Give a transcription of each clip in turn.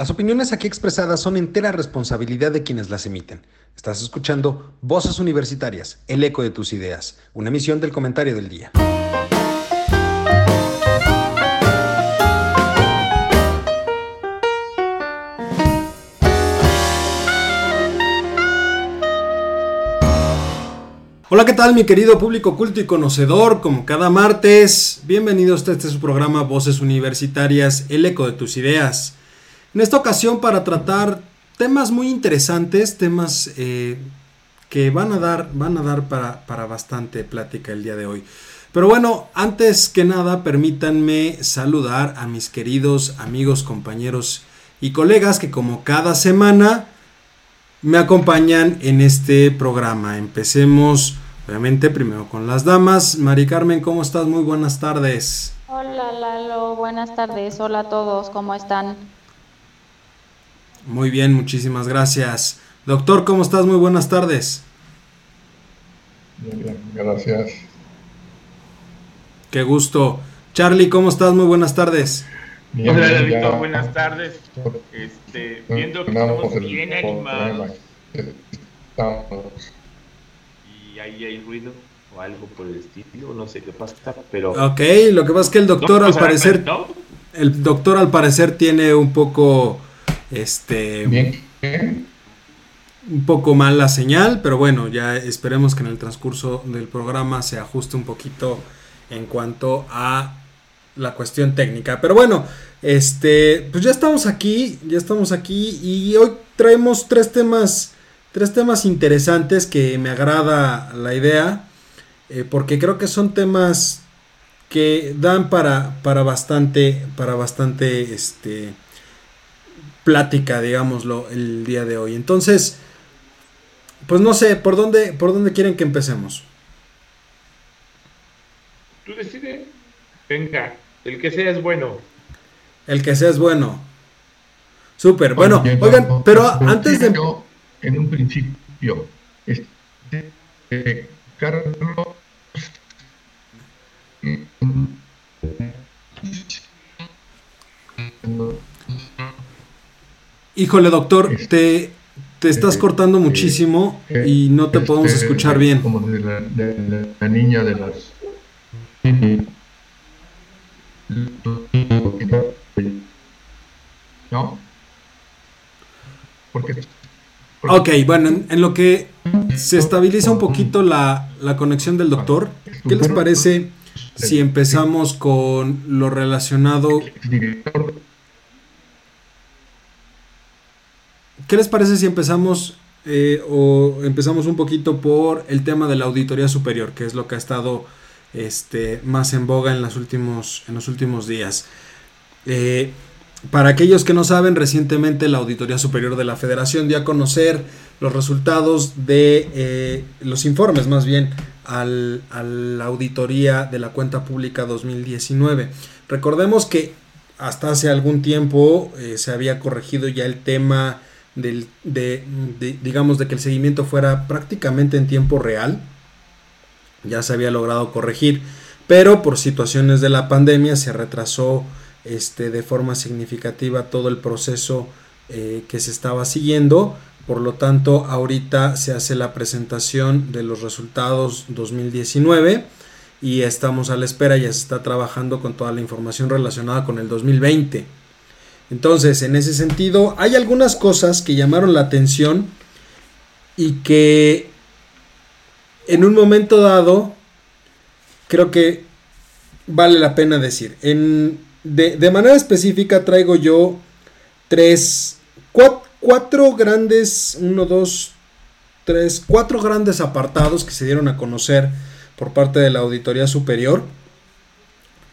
Las opiniones aquí expresadas son entera responsabilidad de quienes las emiten. Estás escuchando Voces Universitarias, el eco de tus ideas, una emisión del comentario del día. Hola, ¿qué tal mi querido público culto y conocedor? Como cada martes, bienvenidos a este su programa Voces Universitarias, el eco de tus ideas. En esta ocasión para tratar temas muy interesantes, temas eh, que van a dar, van a dar para, para bastante plática el día de hoy. Pero bueno, antes que nada, permítanme saludar a mis queridos amigos, compañeros y colegas que como cada semana me acompañan en este programa. Empecemos, obviamente, primero con las damas. Mari Carmen, ¿cómo estás? Muy buenas tardes. Hola Lalo, buenas tardes. Hola a todos, ¿cómo están? Muy bien, muchísimas gracias. Doctor, ¿cómo estás? Muy buenas tardes. Bien, bien, gracias. Qué gusto. Charlie, ¿cómo estás? Muy bunas tardes. Bien, Hola, David, buenas tardes. Este, viendo que estamos bien animados. Y ahí hay ruido o algo por el estilo, no sé qué pasa, pero... Ok, lo que pasa es que el doctor al parecer... El doctor al parecer tiene un poco este. Un poco mal la señal, pero bueno, ya esperemos que en el transcurso del programa se ajuste un poquito en cuanto a la cuestión técnica. Pero bueno, este, pues ya estamos aquí, ya estamos aquí y hoy traemos tres temas, tres temas interesantes que me agrada la idea, eh, porque creo que son temas que dan para, para bastante, para bastante, este, plática, digámoslo, el día de hoy. Entonces, pues no sé, ¿por dónde, por dónde quieren que empecemos? Tú decides. Venga, el que sea es bueno. El que sea es bueno. Súper, bueno, oigan, pero antes de... En un principio, este, Carlos... Híjole, doctor, te, te estás cortando muchísimo y no te podemos escuchar bien. Como de la, de la niña de las... ¿No? Porque... Ok, bueno, en, en, lo que se estabiliza un poquito la, la conexión del doctor, ¿qué les parece si empezamos con lo relacionado ¿Qué les parece si empezamos eh, o empezamos un poquito por el tema de la auditoría superior, que es lo que ha estado este, más en boga en, los últimos, días? Eh, para aquellos que no saben, recientemente la Auditoría Superior de la Federación dio a conocer los resultados de eh, los informes, más bien, al, a la auditoría de la cuenta pública 2019. Recordemos que hasta hace algún tiempo se había corregido ya el tema de, digamos, de que el seguimiento fuera prácticamente en tiempo real. Ya se había logrado corregir, pero por situaciones de la pandemia se retrasó este, de forma significativa todo el proceso eh, que se estaba siguiendo. Por lo tanto, ahorita se hace la presentación de los resultados 2019 y estamos a la espera, ya se está trabajando con toda la información relacionada con el 2020. Entonces, en ese sentido, hay algunas cosas que llamaron la atención y que en un momento dado creo que vale la pena decir. En, de, manera específica traigo yo tres, cuatro, grandes, uno, dos, tres, cuatro grandes apartados que se dieron a conocer por parte de la Auditoría Superior.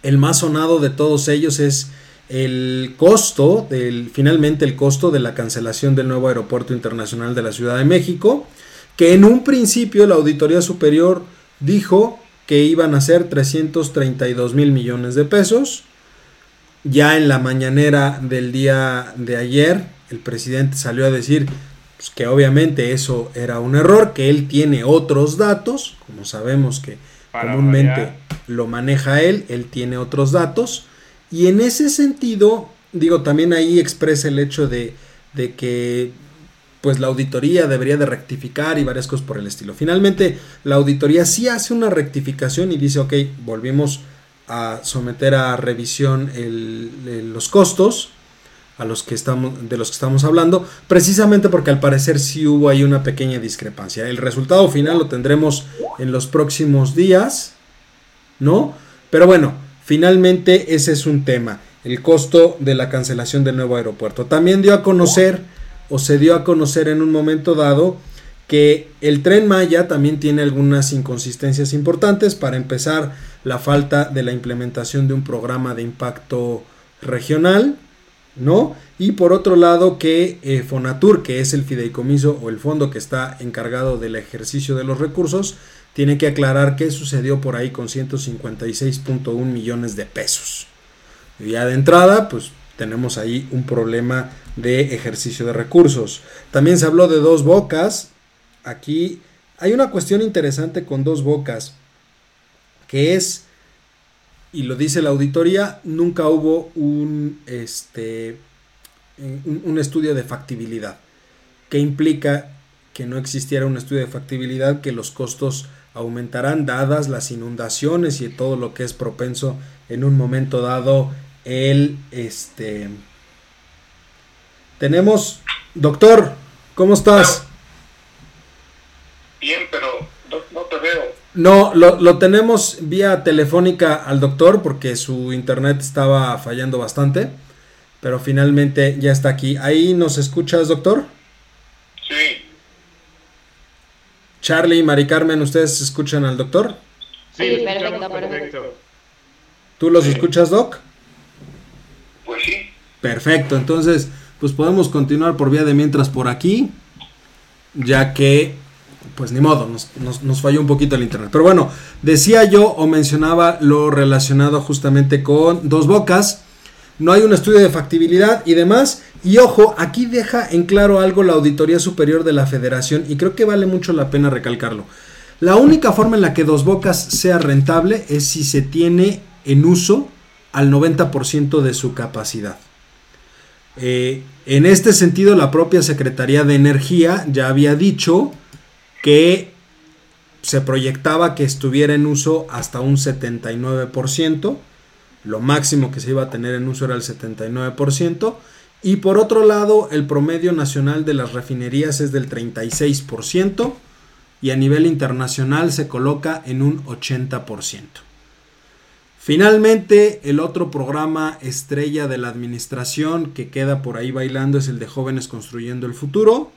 El más sonado de todos ellos es el costo, del, finalmente el costo de la cancelación del nuevo aeropuerto internacional de la Ciudad de México, que en un principio la Auditoría Superior dijo que iban a ser 332 mil millones de pesos. Ya en la mañanera del día de ayer, el presidente salió a decir pues, que obviamente eso era un error, que él tiene otros datos, como sabemos que comúnmente lo maneja él, él tiene otros datos y en ese sentido, digo, también ahí expresa el hecho de, de que pues la auditoría debería de rectificar y varias cosas por el estilo. Finalmente, la auditoría sí hace una rectificación y dice, ok, volvimos a someter a revisión los costos a los que estamos, de los que estamos hablando, precisamente porque al parecer sí hubo ahí una pequeña discrepancia. El resultado final lo tendremos en los próximos días, ¿no? Pero bueno, finalmente ese es un tema, el costo de la cancelación del nuevo aeropuerto. También dio a conocer o se dio a conocer en un momento dado que el tren Maya también tiene algunas inconsistencias importantes. Para empezar, la falta de la implementación de un programa de impacto regional, ¿no? Y por otro lado, que eh, Fonatur, que es el fideicomiso o el fondo que está encargado del ejercicio de los recursos, tiene que aclarar qué sucedió por ahí con 156.1 millones de pesos. Y ya de entrada, pues tenemos ahí un problema de ejercicio de recursos. También se habló de dos bocas. Aquí hay una cuestión interesante con dos bocas, que es, y lo dice la auditoría, nunca hubo un, este, un, estudio de factibilidad, que implica que no existiera un estudio de factibilidad, que los costos aumentarán dadas las inundaciones y todo lo que es propenso en un momento dado el este tenemos, doctor, ¿cómo estás? Bien, pero no, te veo. No, lo, tenemos vía telefónica al doctor porque su internet estaba fallando bastante, pero finalmente ya está aquí. ¿Ahí nos escuchas, doctor? Sí. Charlie y Mari Carmen, ¿ustedes escuchan al doctor? Sí, perfecto, perfecto. ¿Tú los escuchas, Doc? Pues sí. Perfecto, entonces pues podemos continuar por vía de mientras por aquí, ya que, pues ni modo, nos, falló un poquito el internet. Pero bueno, decía yo o mencionaba lo relacionado justamente con dos bocas, no hay un estudio de factibilidad y demás. Y ojo, aquí deja en claro algo la Auditoría Superior de la Federación y creo que vale mucho la pena recalcarlo. La única forma en la que Dos Bocas sea rentable es si se tiene en uso al 90% de su capacidad. Eh, en este sentido, la propia Secretaría de Energía ya había dicho que se proyectaba que estuviera en uso hasta un 79%, lo máximo que se iba a tener en uso era el 79%, y por otro lado, el promedio nacional de las refinerías es del 36%, y a nivel internacional se coloca en un 80%. Finalmente, el otro programa estrella de la administración que queda por ahí bailando es el de Jóvenes Construyendo el Futuro,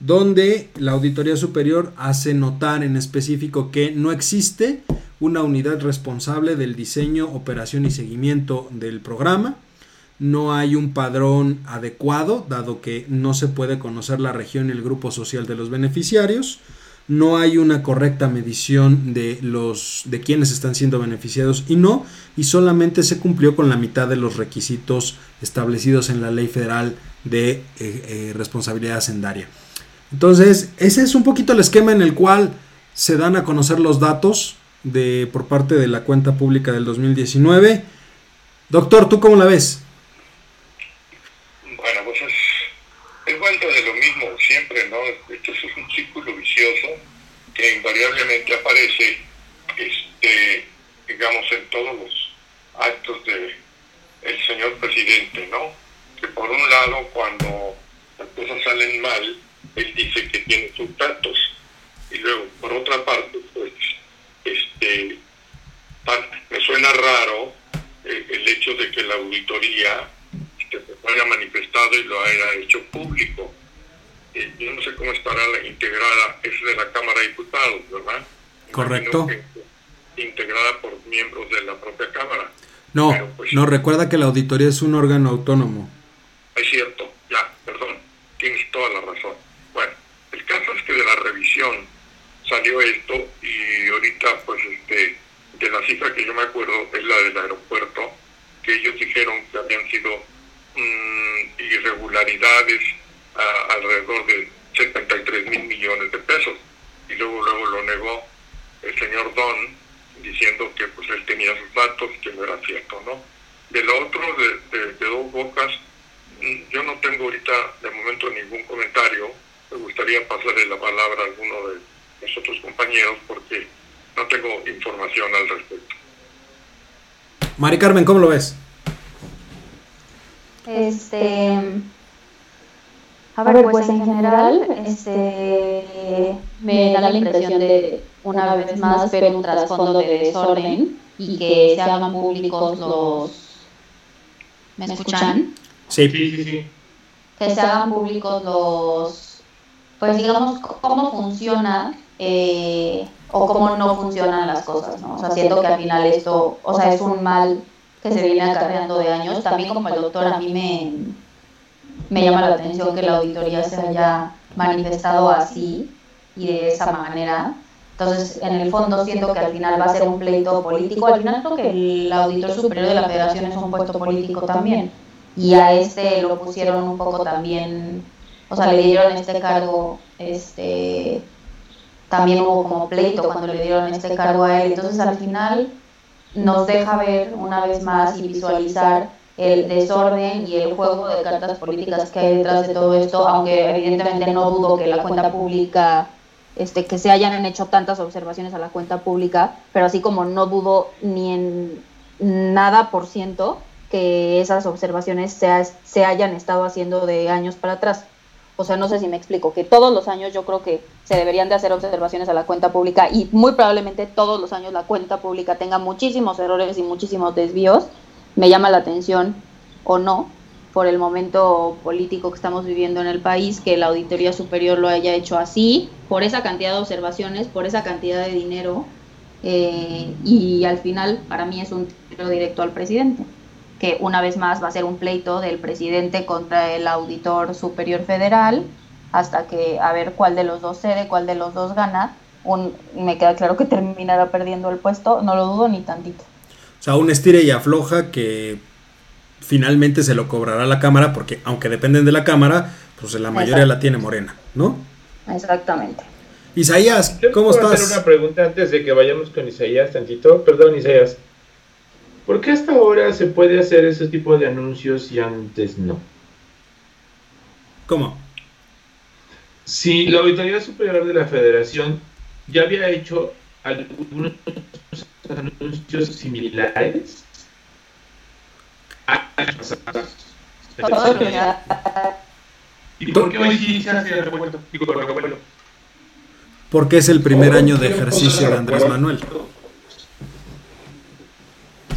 donde la Auditoría Superior hace notar en específico que no existe una unidad responsable del diseño, operación y seguimiento del programa. No hay un padrón adecuado, dado que no se puede conocer la región y el grupo social de los beneficiarios no hay una correcta medición de los de quienes están siendo beneficiados y no y solamente se cumplió con la mitad de los requisitos establecidos en la ley federal de eh, eh, responsabilidad hacendaria entonces ese es un poquito el esquema en el cual se dan a conocer los datos de por parte de la cuenta pública del 2019 doctor tú cómo la ves bueno pues es, es vuelta de lo mismo siempre no esto es un círculo vicioso que invariablemente aparece, este, digamos, en todos los actos del el señor presidente, ¿no? Que por un lado, cuando las cosas salen mal, él dice que tiene sus datos, y luego, por otra parte, pues, este, me suena raro eh, el hecho de que la auditoría este, se haya manifestado y lo haya hecho público yo no sé cómo estará la integrada, es de la Cámara de Diputados, ¿verdad? Correcto. integrada por miembros de la propia Cámara. No, pues, no, recuerda que la auditoría es un órgano autónomo. Es cierto, ya, perdón, tienes toda la razón. Bueno, el caso es que de la revisión salió esto y ahorita pues este de la cifra que yo me acuerdo es la del aeropuerto, que ellos dijeron que habían sido mm, irregularidades alrededor de 73 mil millones de pesos. Y luego, luego lo negó el señor Don, diciendo que pues él tenía sus datos, que no era cierto, ¿no? De lo otro, de, dos bocas, mm, yo no tengo ahorita de momento ningún comentario. Me gustaría pasarle la palabra a alguno de los otros compañeros porque no tengo información al respecto. Mari Carmen, ¿cómo lo ves? Este. A ver, pues en general, este, me da la impresión de, una vez más, ver un trasfondo de desorden y que se hagan públicos los... ¿Me escuchan? Sí. Sí, sí, Que se hagan públicos los... Pues digamos, cómo funciona eh, o cómo no funcionan las cosas, ¿no? O sea, siento que al final esto, o sea, es un mal que se viene acarreando de años. También como el doctor, a mí me, llama la atención que la auditoría se haya manifestado así y de esa manera. Entonces, en el fondo siento que al final va a ser un pleito político. Al final creo que el auditor superior de la federación es un puesto político también. Y a este lo pusieron un poco también, o sea, le dieron este cargo, este, también hubo como pleito cuando le dieron este cargo a él. Entonces, al final nos deja ver una vez más y visualizar el desorden y el juego de cartas políticas que hay detrás de todo esto, aunque evidentemente no dudo que la cuenta pública, este, que se hayan hecho tantas observaciones a la cuenta pública, pero así como no dudo ni en nada por ciento que esas observaciones se, se hayan estado haciendo de años para atrás. O sea, no sé si me explico, que todos los años yo creo que se deberían de hacer observaciones a la cuenta pública y muy probablemente todos los años la cuenta pública tenga muchísimos errores y muchísimos desvíos. Me llama la atención o no por el momento político que estamos viviendo en el país, que la Auditoría Superior lo haya hecho así, por esa cantidad de observaciones, por esa cantidad de dinero, eh, y al final para mí es un tiro directo al presidente que una vez más va a ser un pleito del presidente contra el auditor superior federal, hasta que a ver cuál de los dos cede, cuál de los dos gana. Un, me queda claro que terminará perdiendo el puesto, no lo dudo ni tantito. O sea, un estire y afloja que finalmente se lo cobrará la Cámara, porque aunque dependen de la Cámara, pues la mayoría la tiene Morena, ¿no? Exactamente. Isaías, ¿cómo estás? hacer una pregunta antes de que vayamos con Isaías tantito. Perdón, Isaías. ¿Por qué hasta ahora se puede hacer ese tipo de anuncios y antes no? ¿Cómo? Si la Auditoría Superior de la Federación ya había hecho algunos anuncios similares ¿Y por qué hoy sí se hace el? Porque es el primer año de ejercicio de Andrés Manuel.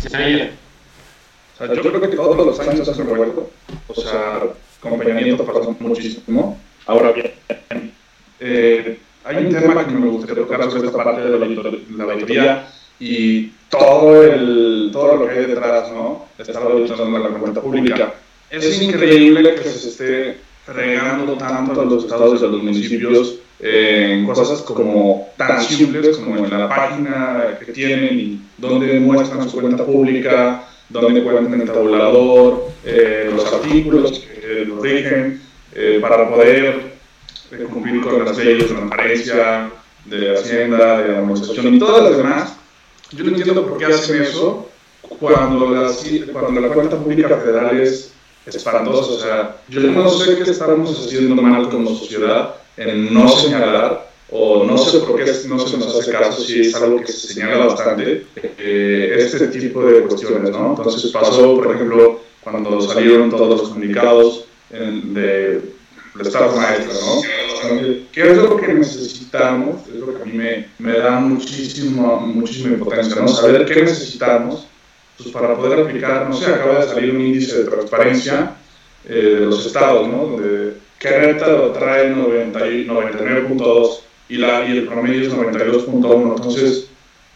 O sea, yo creo que todos los años hacen revuelto. O sea, acompañamiento pasó muchísimo. Ahora bien, eh, hay un tema que me gustaría tocar sobre esta parte de la, auditoría y todo, el, todo lo que hay detrás, ¿no? Estar auditando la cuenta pública. Es increíble que se esté fregando tanto a los estados y a los municipios en cosas como tan simples como en la página que tienen y donde muestran su cuenta pública, donde cuentan el tabulador, eh, los artículos que los rigen, eh, para poder eh, cumplir con las leyes de transparencia, de Hacienda, de Administración y todas las demás. Yo no entiendo por qué hacen eso cuando, cuando la cuenta pública federal es espantosa. O sea, yo no sé qué estamos haciendo mal como sociedad en no señalar, o no sé por qué no se nos hace caso si es algo que se señala bastante, eh, este tipo de cuestiones, ¿no? Entonces pasó, por ejemplo, cuando salieron todos los comunicados en, de, de Estado Maestra, ¿no? ¿Qué es lo que necesitamos? Es lo que a mí me, me da muchísimo, muchísima importancia, ¿no? Saber qué necesitamos pues, para poder aplicar, no sé, acaba de salir un índice de transparencia eh, de los estados, ¿no? Donde Querétaro trae 99.2 y, la, y el promedio es 92.1. Entonces,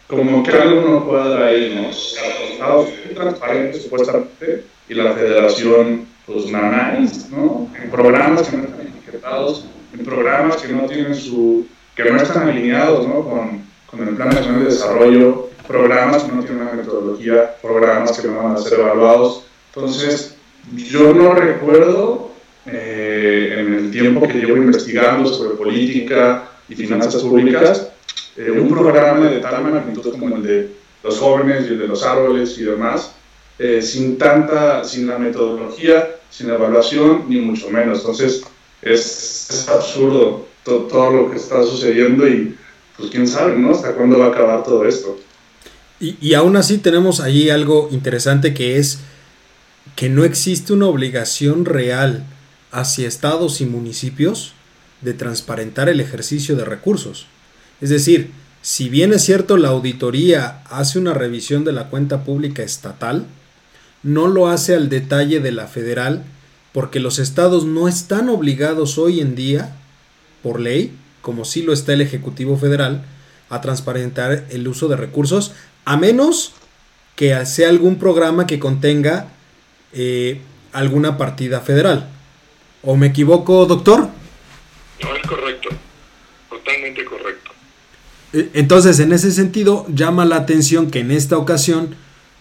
como que algo no dar ahí, ¿no? Los estados transparentes supuestamente y la federación, pues nada ¿no? En programas que no están etiquetados, en programas que no tienen su, que no están alineados, ¿no? Con, con el Plan Nacional de Desarrollo, programas que no tienen una metodología, programas que no van a ser evaluados. Entonces, yo no recuerdo eh, en el tiempo que llevo investigando sobre política y finanzas públicas, eh, un programa de tal magnitud como el de los jóvenes y el de los árboles y demás, eh, sin tanta, sin la metodología, sin evaluación, ni mucho menos. Entonces, es, absurdo todo, todo, lo que está sucediendo y pues quién sabe, ¿no? Hasta cuándo va a acabar todo esto. Y, aún así tenemos ahí algo interesante que es que no existe una obligación real hacia estados y municipios de transparentar el ejercicio de recursos. Es decir, si bien es cierto la auditoría hace una revisión de la cuenta pública estatal, no lo hace al detalle de la federal porque los estados no están obligados hoy en día, por ley, como sí lo está el Ejecutivo Federal, a transparentar el uso de recursos, a menos que sea algún programa que contenga eh, alguna partida federal. ¿O me equivoco, doctor? No, es correcto, totalmente correcto. E, entonces, en ese sentido, llama la atención que en esta ocasión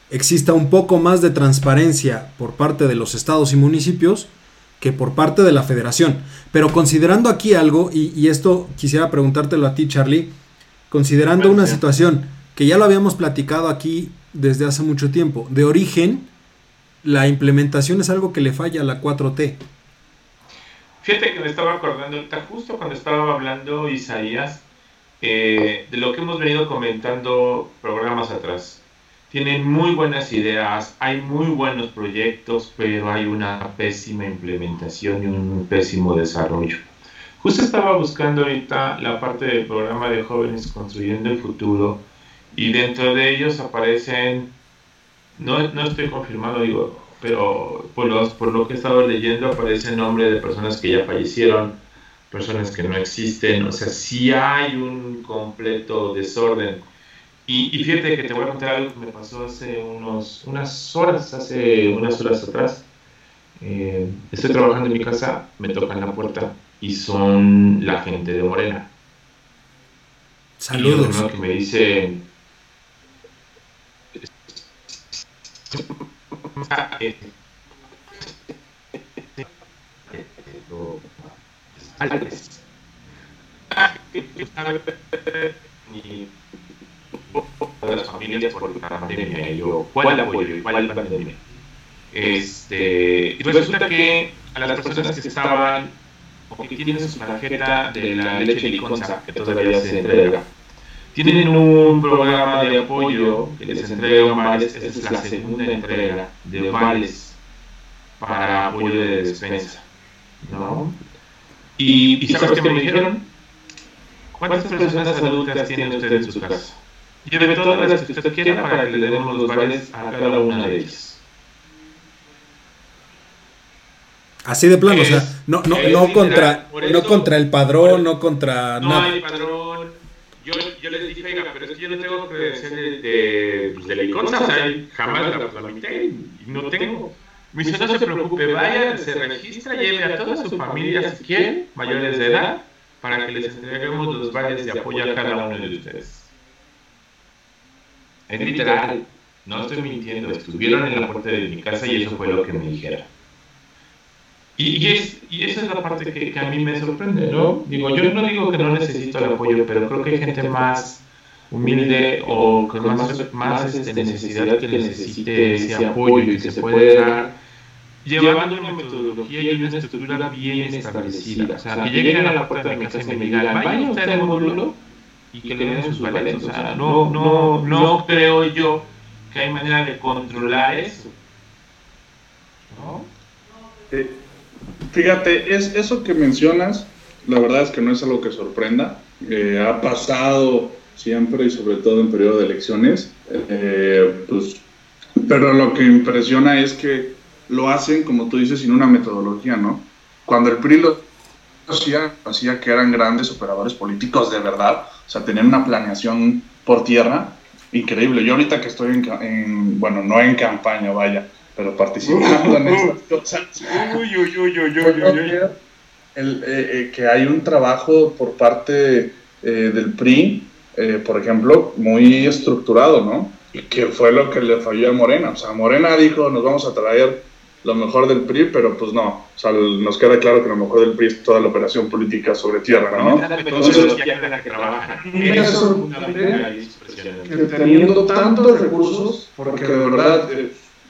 exista un poco más de transparencia por parte de los estados y municipios que por parte de la federación. Pero considerando aquí algo, y, esto quisiera preguntártelo a ti, Charlie, considerando una situación que ya lo habíamos platicado aquí desde hace mucho tiempo, de origen, la implementación es algo que le falla a la 4T. Fíjate que me estaba acordando, justo cuando estaba hablando Isaías, eh, de lo que hemos venido comentando programas atrás. Tienen muy buenas ideas, hay muy buenos proyectos, pero hay una pésima implementación y un pésimo desarrollo. Justo estaba buscando ahorita la parte del programa de jóvenes construyendo el futuro y dentro de ellos aparecen no, no estoy confirmado, digo, pero por, los, por lo que he estado leyendo aparece el nombre de personas que ya fallecieron, personas que no existen, o sea, sí hay un completo desorden. Y, y fíjate que te voy a contar algo que me pasó hace unos, unas horas, hace unas horas atrás. Eh, estoy trabajando en mi casa, me tocan la puerta y son la gente de Morena. Saludos. Y que me dice, las familias por la pandemia y yo, ¿cuál apoyo y cuál pandemia? Este, y resulta que a las personas que estaban o que tienen su tarjeta de la leche liconza, que todavía se entrega, tienen un programa de apoyo que les entrega vales, esta es la segunda entrega de vales para apoyo de despensa. ¿no? Y, ¿Y sabes qué me dijeron? ¿Cuántas personas adultas tiene usted en su casa? Lleve todas las que usted quiera para que le demos los vales a cada una de ellas. Así de plano, o sea, no, no, no, contra, no contra el padrón, no contra no nada. hay padrón, yo, les dije, oiga, pero es que yo no tengo credencial de, pues, de, la ICONSA, jamás la tramité y no tengo. Me dice, no se preocupe, vaya, se registra, lleve a toda su familia, si mayores de edad, para que les entreguemos los vales de apoyo a cada uno de ustedes. Es literal, no estoy mintiendo, estuvieron en la puerta de mi casa y eso fue lo que me dijeron. Y, es, y esa es la parte que, que, a mí me sorprende, ¿no? Digo, yo no digo que no necesito el apoyo, pero creo que hay gente más humilde o con más, más este, necesidad que necesite ese apoyo y se puede dar llevando una metodología y una estructura bien establecida. O sea, que lleguen a la puerta de mi casa y me digan, vaya usted al módulo y que le den sus vales. O sea, no, no, no creo yo que hay manera de controlar eso. ¿No? Eh, Fíjate, es eso que mencionas, la verdad es que no es algo que sorprenda. Eh, ha pasado siempre y sobre todo en periodo de elecciones. Eh, pues, pero lo que impresiona es que lo hacen, como tú dices, sin una metodología, ¿no? Cuando el PRI lo hacía, hacía que eran grandes operadores políticos de verdad, o sea, tenían una planeación por tierra increíble. Yo ahorita que estoy en, en bueno, no en campaña, vaya, pero participando en estas cosas. Uy, uy, uy, uy, uy, el, eh, eh, que hay un trabajo por parte eh, del PRI, por ejemplo, muy estructurado, ¿no? Y que fue lo que le falló a Morena. O sea, Morena dijo, nos vamos a traer lo mejor del PRI, pero pues no. O sea, nos queda claro que lo mejor del PRI es toda la operación política sobre tierra, ¿no? Entonces, teniendo tantos recursos, porque de verdad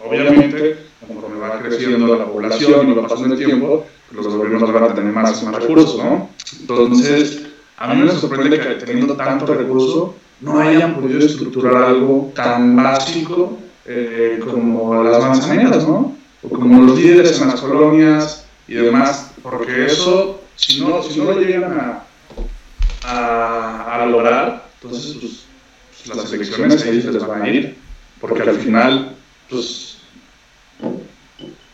Obviamente, conforme va creciendo la población y va pasando el tiempo, los gobiernos van a tener más más recursos, ¿no? Entonces, a mí me sorprende que teniendo tanto recurso no hayan podido estructurar algo tan básico eh, como las manzaneras, ¿no? O como los líderes en las colonias y demás, porque eso, si no, si no lo llegan a, a, a lograr, entonces pues, pues las elecciones ahí se les van a ir, porque al final, pues,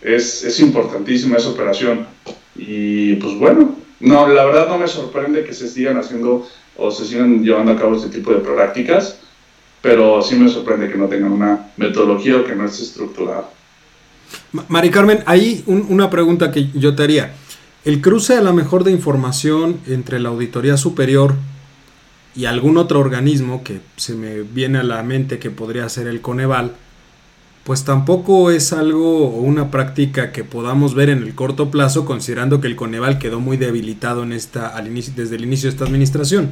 es, es importantísima esa operación. Y pues bueno, no, la verdad no me sorprende que se sigan haciendo o se sigan llevando a cabo este tipo de prácticas, pero sí me sorprende que no tengan una metodología o que no esté estructurada. Mari Carmen, ahí una pregunta que yo te haría. El cruce a la mejor de información entre la Auditoría Superior y algún otro organismo que se me viene a la mente que podría ser el Coneval, pues tampoco es algo o una práctica que podamos ver en el corto plazo, considerando que el Coneval quedó muy debilitado en esta, al inicio, desde el inicio de esta administración,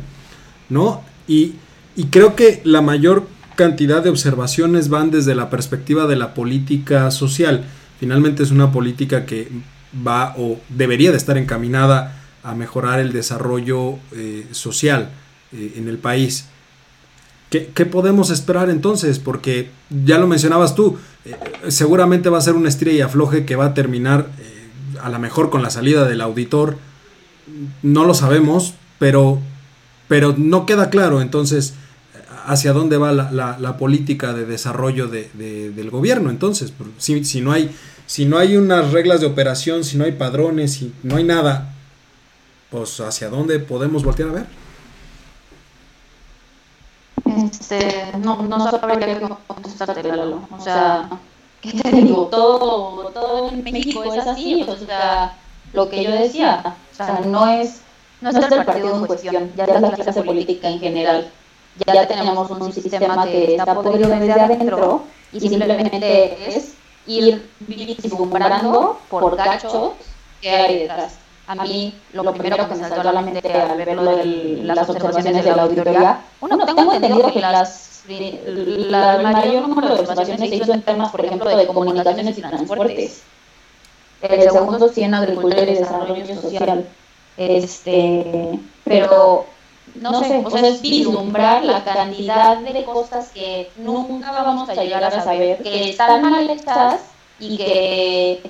¿no? Y, y creo que la mayor cantidad de observaciones van desde la perspectiva de la política social. Finalmente es una política que va o debería de estar encaminada a mejorar el desarrollo eh, social eh, en el país. ¿Qué, podemos esperar entonces? Porque ya lo mencionabas tú, eh, seguramente va a ser una estrella y afloje que va a terminar eh, a lo mejor con la salida del auditor. No lo sabemos, pero, pero no queda claro entonces hacia dónde va la, política de desarrollo del gobierno. Entonces, si, si, no hay, si no hay unas reglas de operación, si no hay padrones, si no hay nada, pues hacia dónde podemos voltear a ver. Este, no, no sabría qué contestarte, Lalo. O sea, ¿qué te digo? Todo, todo en México es así. O sea, lo que yo decía, o sea, no es, no es el partido en cuestión, ya es la clase política en general. Ya tenemos un sistema que está podrido desde adentro y simplemente es ir vislumbrando por cachos que hay detrás. A mí, lo primero que me saltó a la mente al ver lo de las observaciones de la auditoría, uno, tengo entendido que las, la, mayor número de observaciones se hizo en temas, por ejemplo, de comunicaciones y transportes. El segundo sí en agricultura y desarrollo social. Este, pero no sé, o sea, es vislumbrar la cantidad de cosas que nunca vamos a llegar a saber, que están mal hechas y que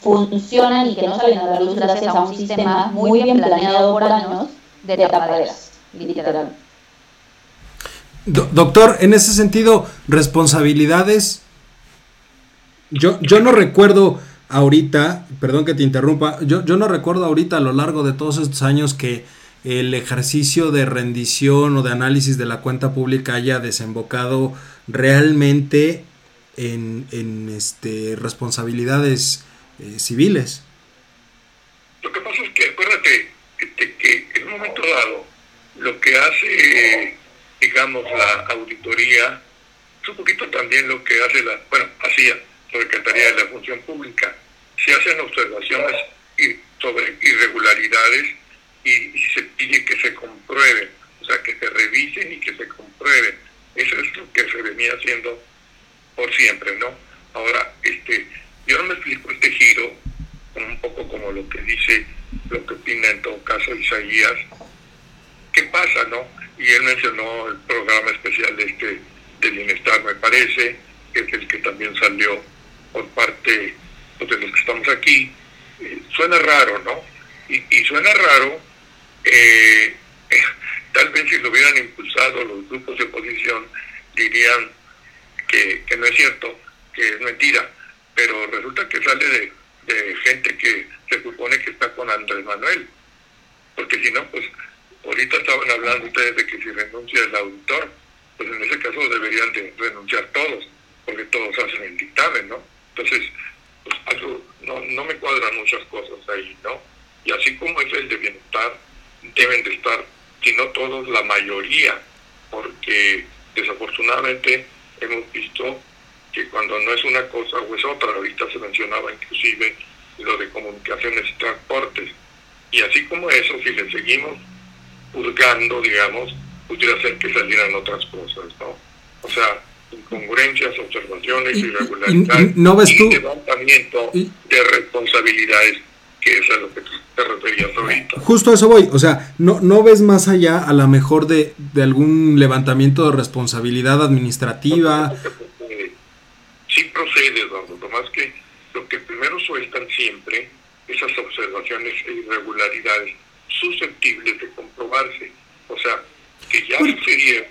funcionan y que no salen a la luz gracias a un sistema muy bien planeado por años de tapaderas, literal. doctor, en ese sentido, responsabilidades. Yo, yo no recuerdo ahorita, perdón que te interrumpa, yo, yo no recuerdo ahorita a lo largo de todos estos años que el ejercicio de rendición o de análisis de la cuenta pública haya desembocado realmente en, en este, responsabilidades eh, civiles. Lo que pasa es que acuérdate este, que en un momento dado lo que hace, digamos, la auditoría es un poquito también lo que hace la, bueno, hacía la Secretaría de la Función Pública. Se hacen observaciones sobre irregularidades y, y se pide que se comprueben, o sea, que se revisen y que se comprueben. Eso es lo que se venía haciendo por siempre, ¿no? Ahora, este, yo no me explico este giro, un poco como lo que dice, lo que opina en todo caso Isaías. ¿Qué pasa, no? Y él mencionó el programa especial de este de bienestar, me parece, que es el que también salió por parte pues, de los que estamos aquí. Eh, suena raro, ¿no? Y, suena raro, eh, tal vez si lo hubieran impulsado los grupos de oposición, dirían que, que no es cierto, que es mentira pero resulta que sale de, gente que se supone que está con Andrés Manuel, porque si no, pues ahorita estaban hablando ustedes de que si renuncia el auditor, pues en ese caso deberían de renunciar todos, porque todos hacen el dictamen, ¿no? Entonces, pues algo, no, no me cuadran muchas cosas ahí, ¿no? Y así como es el de bienestar, deben de estar, si no todos, la mayoría, porque desafortunadamente hemos visto que cuando no es una cosa o es otra, ahorita se mencionaba inclusive lo de comunicaciones y transportes. Y así como eso, si le seguimos juzgando, digamos, pudiera ser que salieran otras cosas, ¿no? O sea, incongruencias, observaciones, irregularidades no ves tú, levantamiento de responsabilidades, que es a lo que te referías ahorita. Justo a eso voy, o sea, no, no ves más allá a lo mejor de, de algún levantamiento de responsabilidad administrativa. Sí procede, Eduardo, más que lo que primero sueltan siempre, esas observaciones e irregularidades susceptibles de comprobarse. O sea,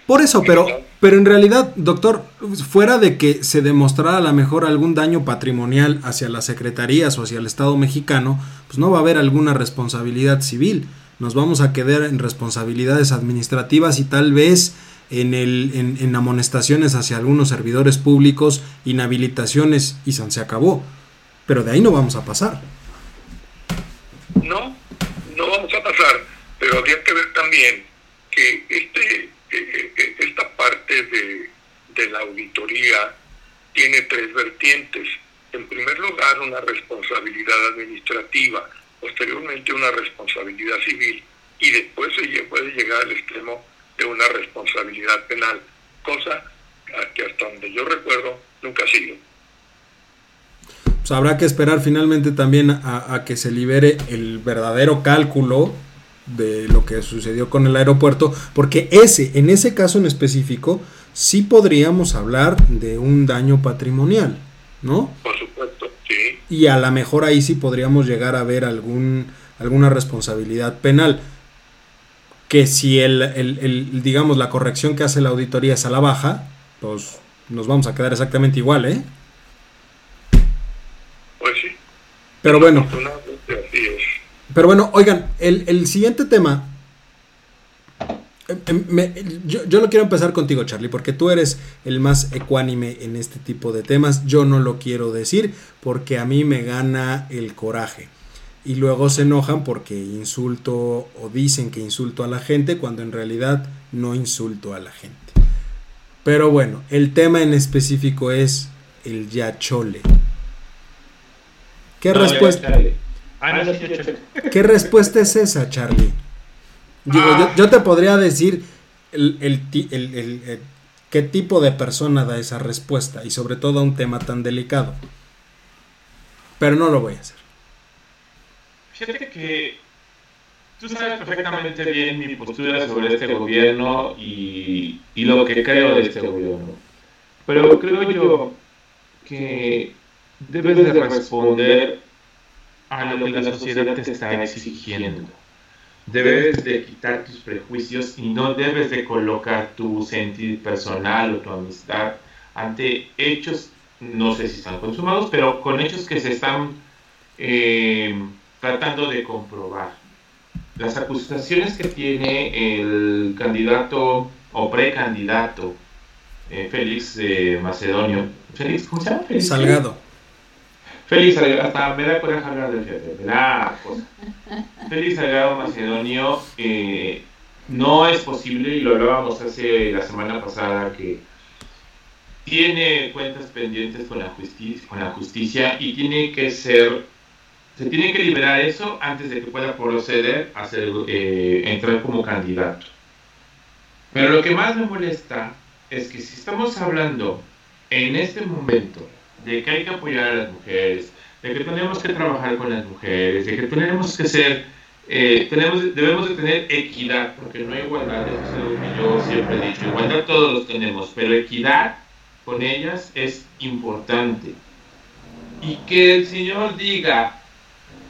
por, eso, pero, pero en realidad, doctor, fuera de que se demostrara a lo mejor algún daño patrimonial hacia las secretarías o hacia el Estado mexicano, pues no va a haber alguna responsabilidad civil. Nos vamos a quedar en responsabilidades administrativas y tal vez en, el, en, en amonestaciones hacia algunos servidores públicos, inhabilitaciones y se acabó. Pero de ahí no vamos a pasar. No, no vamos a pasar, pero habría que ver también que este, eh, eh, esta parte de, de la auditoría tiene tres vertientes. En primer lugar, una responsabilidad administrativa, posteriormente una responsabilidad civil y después se puede llegar al extremo de una responsabilidad penal, cosa que hasta donde yo recuerdo nunca ha sido. Pues habrá que esperar finalmente también a, a que se libere el verdadero cálculo de lo que sucedió con el aeropuerto, porque ese, en ese caso en específico, sí podríamos hablar de un daño patrimonial, ¿no? Por supuesto, sí. Y a lo mejor ahí sí podríamos llegar a ver algún, alguna responsabilidad penal. Que si el, el, digamos, la corrección que hace la auditoría es a la baja, pues nos vamos a quedar exactamente igual, ¿eh? Pues sí. Pero bueno. Pero bueno, oigan, el, siguiente tema. Eh, eh, yo, yo, lo quiero empezar contigo, Charlie, porque tú eres el más ecuánime en este tipo de temas. Yo no lo quiero decir porque a mí me gana el coraje. Y luego se enojan porque insulto o dicen que insulto a la gente cuando en realidad no insulto a la gente. Pero bueno, el tema en específico es el yachole. ¿Qué respuesta? Ah, ¿Qué respuesta es esa, Charlie? Digo, ah. yo, te podría decir el, qué tipo de persona da esa respuesta y sobre todo a un tema tan delicado. Pero no lo voy a hacer. Fíjate que tú sabes perfectamente bien mi postura sobre este gobierno y, y lo que creo de este gobierno. Pero creo yo que debes de responder a lo que la sociedad te está exigiendo. Debes de quitar tus prejuicios y no debes de colocar tu sentido personal o tu amistad ante hechos, no sé si están consumados, pero con hechos que se están eh, tratando de comprobar. Las acusaciones que tiene el candidato o precandidato eh, Félix eh, Macedonio, Félix, ¿cómo se llama? Salgado. Félix hasta me da coraje hablar del fíjate, me da cosa. Félix Salgado Macedonio, eh, no es posible, y lo hablábamos hace la semana pasada, que tiene cuentas pendientes con la justicia, con la justicia y tiene que ser, se tiene que liberar eso antes de que pueda proceder a ser, eh, entrar como candidato. Pero lo que más me molesta es que si estamos hablando en este momento de que hay que apoyar a las mujeres, de que tenemos que trabajar con las mujeres, de que tenemos que ser, eh, tenemos, debemos de tener equidad, porque no hay igualdad, eso es lo que yo siempre he dicho, igualdad todos los tenemos, pero equidad con ellas es importante. Y que el Señor diga,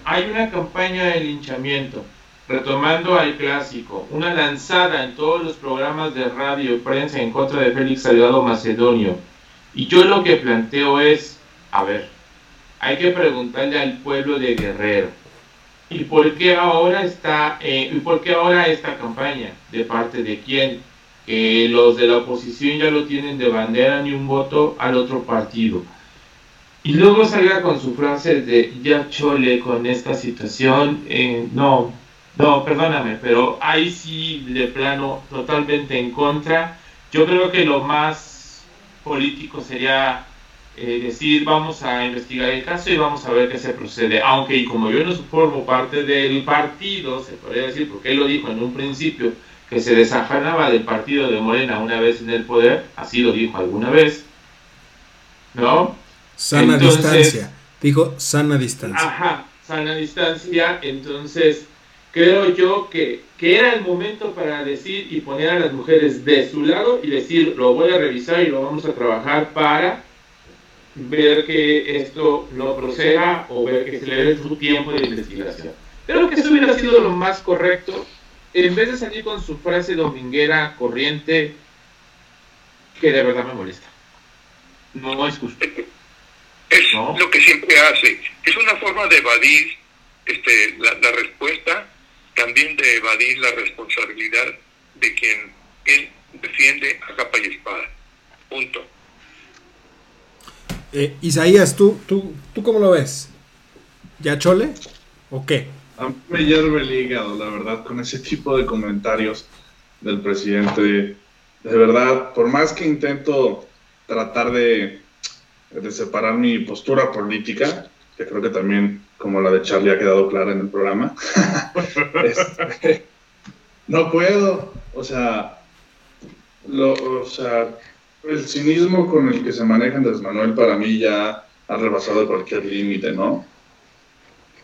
hay una campaña de linchamiento, retomando al clásico, una lanzada en todos los programas de radio y prensa en contra de Félix Salgado Macedonio, y yo lo que planteo es, a ver, hay que preguntarle al pueblo de Guerrero, ¿y por qué ahora está, eh, y por qué ahora esta campaña? ¿De parte de quién? Que los de la oposición ya lo tienen de bandera ni un voto al otro partido. Y luego salga con su frase de ya chole con esta situación. Eh, no, no, perdóname, pero ahí sí de plano totalmente en contra. Yo creo que lo más político sería eh, decir vamos a investigar el caso y vamos a ver qué se procede. Aunque y como yo no formo parte del partido, se podría decir, porque él lo dijo en un principio, que se desafanaba del partido de Morena una vez en el poder, así lo dijo alguna vez, ¿no? Sana distancia. Dijo sana distancia. Ajá, sana distancia. Entonces, creo yo que, que era el momento para decir y poner a las mujeres de su lado y decir, lo voy a revisar y lo vamos a trabajar para ver que esto no proceda o ver que se le dé su tiempo de investigación. Creo que eso hubiera sido lo más correcto, en vez de salir con su frase dominguera corriente, que de verdad me molesta. No es justo. Es lo que siempre hace. Es una forma de evadir este, la, la respuesta, también de evadir la responsabilidad de quien él defiende a capa y espada. Punto. Eh, Isaías, ¿tú, tú, ¿tú cómo lo ves? ¿Ya chole? ¿O qué? A mí me hierve el hígado, la verdad, con ese tipo de comentarios del presidente. De verdad, por más que intento tratar de, de separar mi postura política, que creo que también, como la de Charlie, ha quedado clara en el programa, este, no puedo. O sea, lo, o sea, el cinismo con el que se maneja Andrés Manuel para mí ya ha rebasado cualquier límite, ¿no?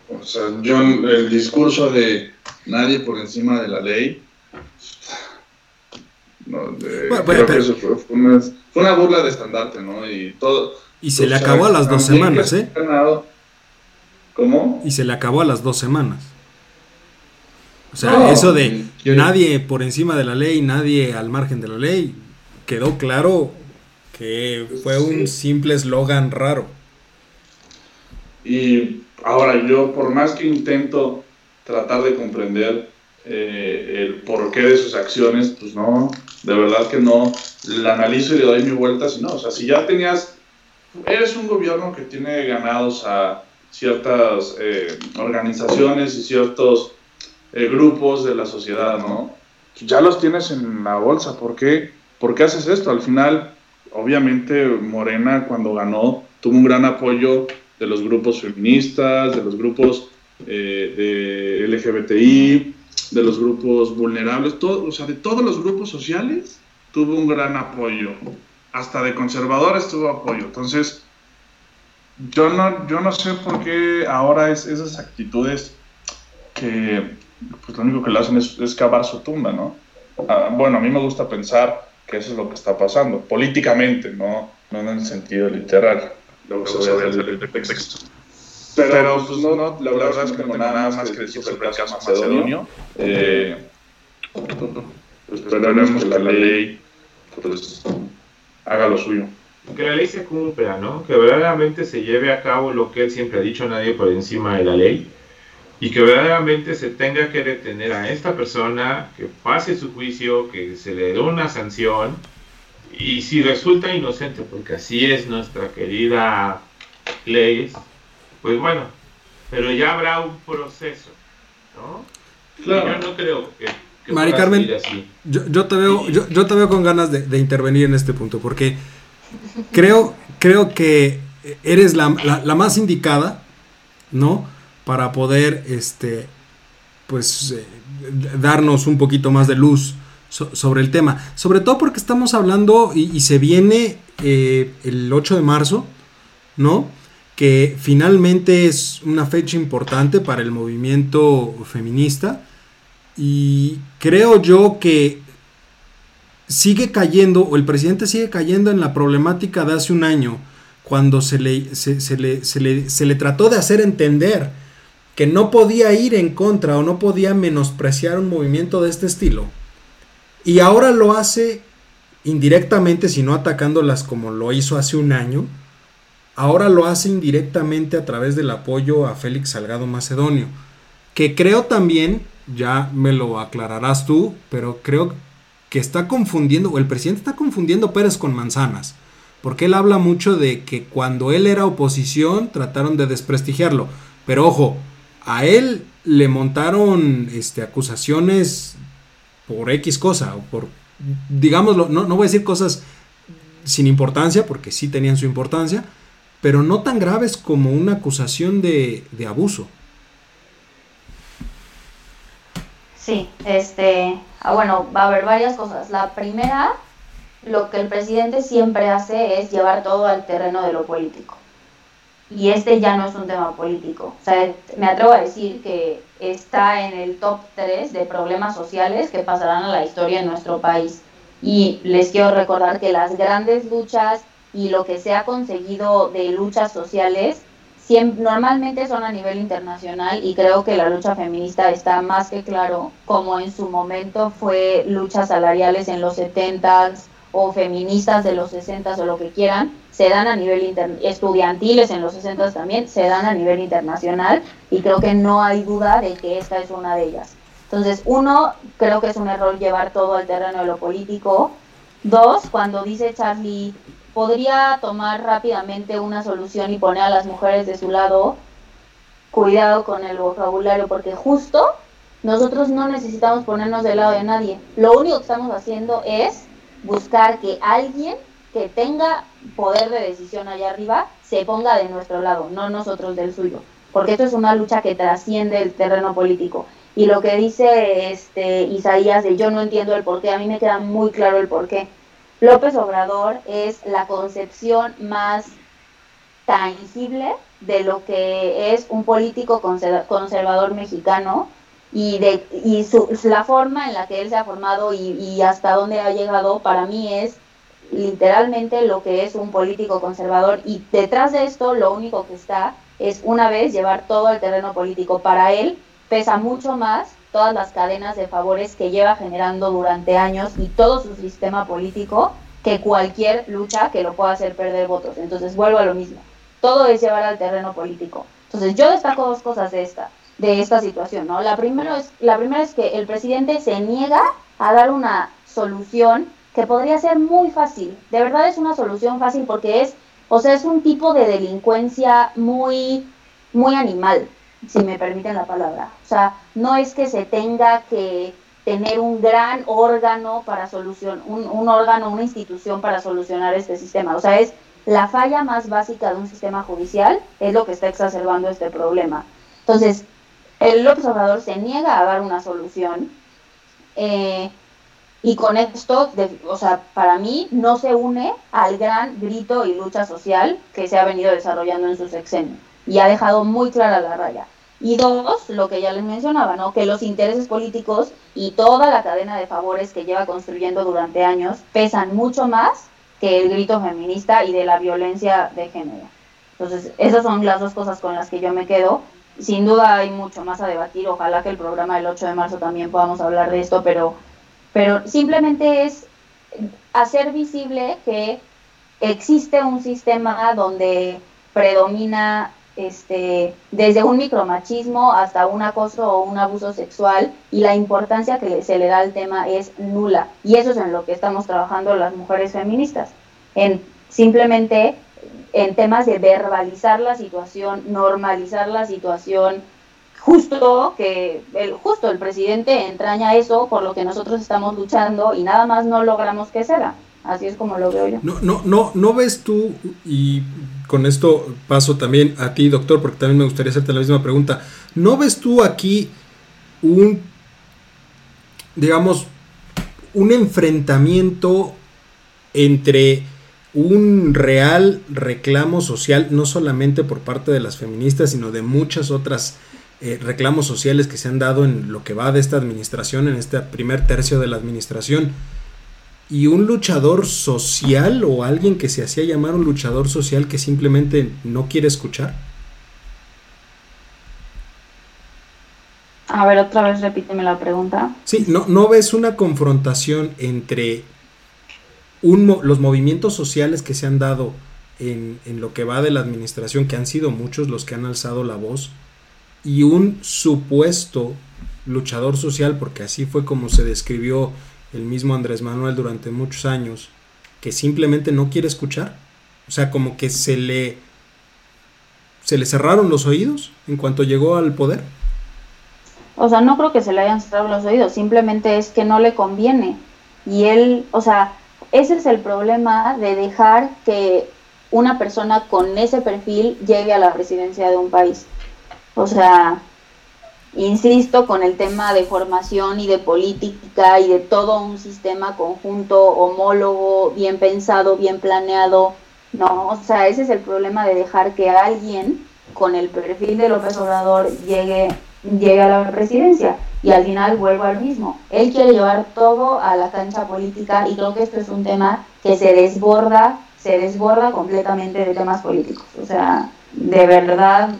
O sea, yo el discurso de nadie por encima de la ley, no, creo que eso fue, una, burla de estandarte, ¿no? Y todo. Y se le acabó a las dos semanas, ¿eh? ¿Cómo? Y se le acabó a las dos semanas. O sea, eso de nadie por encima de la ley, nadie al margen de la ley, quedó claro que fue un simple eslogan raro. Y ahora yo, por más que intento tratar de comprender eh, el porqué de sus acciones, pues no, de verdad que no, la analizo y le doy mi vuelta, si no, o sea, si ya tenías, eres un gobierno que tiene ganados a ciertas eh, organizaciones y ciertos eh, grupos de la sociedad, ¿no? Ya los tienes en la bolsa, ¿por qué? ¿Por qué haces esto? Al final, obviamente, Morena cuando ganó tuvo un gran apoyo de los grupos feministas, de los grupos eh, de LGBTI, de los grupos vulnerables, todo, o sea, de todos los grupos sociales tuvo un gran apoyo. Hasta de conservadores tuvo apoyo. Entonces, yo no, yo no sé por qué ahora es esas actitudes que pues lo único que le hacen es, es cavar su tumba, ¿no? Ah, bueno, a mí me gusta pensar que eso es lo que está pasando, políticamente, no, no en el sentido. Luego se el texto. Pero, pues no, no, la, verdad es que no nada más que decir sobre el caso macedonio. Eh, pues, esperemos que la ley pues, haga lo suyo. Que la ley se cumpla, ¿no? Que verdaderamente se lleve a cabo lo que él siempre ha dicho, nadie por encima de la ley y que verdaderamente se tenga que detener a esta persona, que pase su juicio, que se le dé una sanción y si resulta inocente, porque así es nuestra querida ley, pues bueno, pero ya habrá un proceso, ¿no? Claro. yo no creo que... Mari Carmen, yo, yo, te veo, yo, yo, te veo con ganas de, de, intervenir en este punto, porque creo, creo que eres la, la, la más indicada, ¿no? para poder este pues eh, darnos un poquito más de luz sobre el tema. Sobre todo porque estamos hablando y, se viene eh, el 8 de marzo, ¿no? Que finalmente es una fecha importante para el movimiento feminista. Y creo yo que sigue cayendo, o el presidente sigue cayendo en la problemática de hace un año, cuando se le, se, le, se le, se le trató de hacer entender que no podía ir en contra o no podía menospreciar un movimiento de este estilo. Y ahora lo hace indirectamente, si no atacándolas como lo hizo hace un año. Ahora lo hace indirectamente a través del apoyo a Félix Salgado Macedonio. Que creo también, ya me lo aclararás tú, pero creo que está confundiendo, o el presidente está confundiendo Pérez con manzanas. Porque él habla mucho de que cuando él era oposición trataron de desprestigiarlo. Pero ojo, a él le montaron este, acusaciones por X cosa, o por, digámoslo, no, no voy a decir cosas sin importancia, porque sí tenían su importancia, pero no tan graves como una acusación de, de abuso. Sí, este, ah, bueno, va a haber varias cosas. La primera lo que el presidente siempre hace es llevar todo al terreno de lo político. Y este ya no es un tema político. O sea, me atrevo a decir que está en el top 3 de problemas sociales que pasarán a la historia en nuestro país. Y les quiero recordar que las grandes luchas y lo que se ha conseguido de luchas sociales normalmente son a nivel internacional y creo que la lucha feminista está más que claro como en su momento fue luchas salariales en los 70s o feministas de los 60s o lo que quieran, se dan a nivel estudiantiles en los 60s también, se dan a nivel internacional y creo que no hay duda de que esta es una de ellas. Entonces, uno, creo que es un error llevar todo al terreno de lo político. Dos, cuando dice Charlie, podría tomar rápidamente una solución y poner a las mujeres de su lado, cuidado con el vocabulario, porque justo nosotros no necesitamos ponernos del lado de nadie. Lo único que estamos haciendo es buscar que alguien que tenga poder de decisión allá arriba se ponga de nuestro lado, no nosotros del suyo, porque esto es una lucha que trasciende el terreno político. Y lo que dice este Isaías de yo no entiendo el porqué, a mí me queda muy claro el porqué. López Obrador es la concepción más tangible de lo que es un político conservador mexicano y, de, y su, la forma en la que él se ha formado y, y hasta dónde ha llegado para mí es literalmente lo que es un político conservador y detrás de esto lo único que está es una vez llevar todo el terreno político. Para él pesa mucho más todas las cadenas de favores que lleva generando durante años y todo su sistema político que cualquier lucha que lo pueda hacer perder votos. Entonces vuelvo a lo mismo. Todo es llevar al terreno político. Entonces yo destaco dos cosas de esta, de esta situación, ¿no? La primera es, la primera es que el presidente se niega a dar una solución que podría ser muy fácil. De verdad es una solución fácil porque es, o sea, es un tipo de delincuencia muy, muy animal si me permiten la palabra. O sea, no es que se tenga que tener un gran órgano para solucionar, un, un órgano, una institución para solucionar este sistema. O sea, es la falla más básica de un sistema judicial, es lo que está exacerbando este problema. Entonces, el observador se niega a dar una solución. Eh, y con esto, o sea, para mí no se une al gran grito y lucha social que se ha venido desarrollando en su sexenio y ha dejado muy clara la raya. Y dos, lo que ya les mencionaba, ¿no? que los intereses políticos y toda la cadena de favores que lleva construyendo durante años pesan mucho más que el grito feminista y de la violencia de género. Entonces, esas son las dos cosas con las que yo me quedo. Sin duda hay mucho más a debatir, ojalá que el programa del 8 de marzo también podamos hablar de esto, pero, pero simplemente es hacer visible que existe un sistema donde predomina este, desde un micromachismo hasta un acoso o un abuso sexual y la importancia que se le da al tema es nula. Y eso es en lo que estamos trabajando las mujeres feministas, en simplemente en temas de verbalizar la situación, normalizar la situación, justo que el, justo el presidente entraña eso por lo que nosotros estamos luchando y nada más no logramos que sea. Así es como lo veo yo. No, no, no, no ves tú, y con esto paso también a ti, doctor, porque también me gustaría hacerte la misma pregunta. ¿No ves tú aquí un, digamos, un enfrentamiento entre un real reclamo social, no solamente por parte de las feministas, sino de muchas otras eh, reclamos sociales que se han dado en lo que va de esta administración, en este primer tercio de la administración? Y un luchador social o alguien que se hacía llamar un luchador social que simplemente no quiere escuchar? A ver, otra vez repíteme la pregunta. Sí, ¿no, no ves una confrontación entre un, los movimientos sociales que se han dado en, en lo que va de la administración, que han sido muchos los que han alzado la voz, y un supuesto luchador social, porque así fue como se describió el mismo Andrés Manuel durante muchos años, que simplemente no quiere escuchar. O sea, como que se le se le cerraron los oídos en cuanto llegó al poder. O sea, no creo que se le hayan cerrado los oídos, simplemente es que no le conviene. Y él, o sea, ese es el problema de dejar que una persona con ese perfil llegue a la presidencia de un país. O sea, insisto, con el tema de formación y de política y de todo un sistema conjunto, homólogo, bien pensado, bien planeado, no, o sea, ese es el problema de dejar que alguien con el perfil de López Obrador llegue, llegue a la presidencia y al final vuelvo al mismo. Él quiere llevar todo a la cancha política y creo que esto es un tema que se desborda, se desborda completamente de temas políticos. O sea, de verdad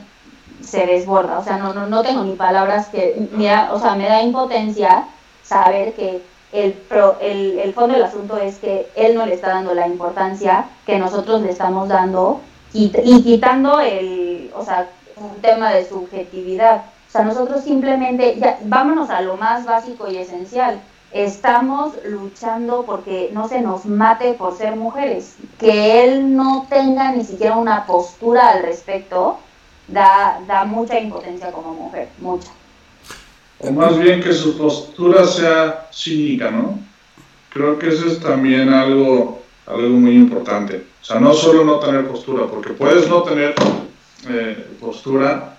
se desborda. O sea, no, no, no tengo ni palabras que, mira, o sea, me da impotencia saber que el, el, el fondo del asunto es que él no le está dando la importancia que nosotros le estamos dando y, quitando el, o sea, un tema de subjetividad. O sea, nosotros simplemente, vámonos a lo más básico y esencial. Estamos luchando porque no se nos mate por ser mujeres. Que él no tenga ni siquiera una postura al respecto da, mucha impotencia como mujer, mucha. O más bien que su postura sea cínica, ¿no? Creo que eso es también algo, algo muy importante. O sea, no solo no tener postura, porque puedes no tener eh, postura,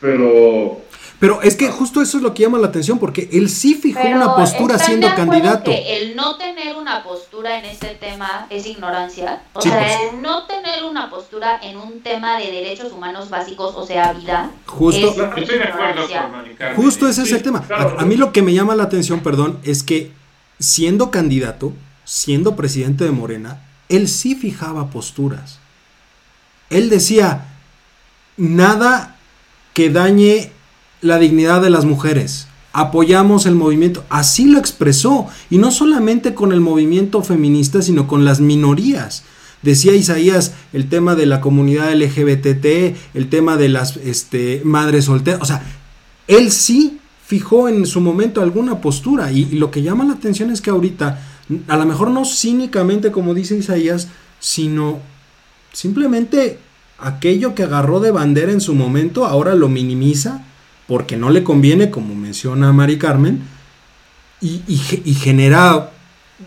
pero pero es que justo eso es lo que llama la atención, porque él sí fijó una postura siendo candidato. Que el no tener una postura en este tema es ignorancia. O sea, pues. el no tener una postura en un tema de derechos humanos básicos, o sea, vida. Justo, justo ese es el tema. A, a mí lo que me llama la atención, perdón, es que siendo candidato, siendo presidente de Morena, él sí fijaba posturas. Él decía, nada que dañe la dignidad de las mujeres. Apoyamos el movimiento. Así lo expresó. Y no solamente con el movimiento feminista, sino con las minorías. Decía Isaías el tema de la comunidad LGBT, el tema de las este, madres solteras. O sea, él sí fijó en su momento alguna postura. Y, y lo que llama la atención es que ahorita, a lo mejor no cínicamente como dice Isaías, sino simplemente aquello que agarró de bandera en su momento, ahora lo minimiza porque no le conviene, como menciona Mari Carmen, y, genera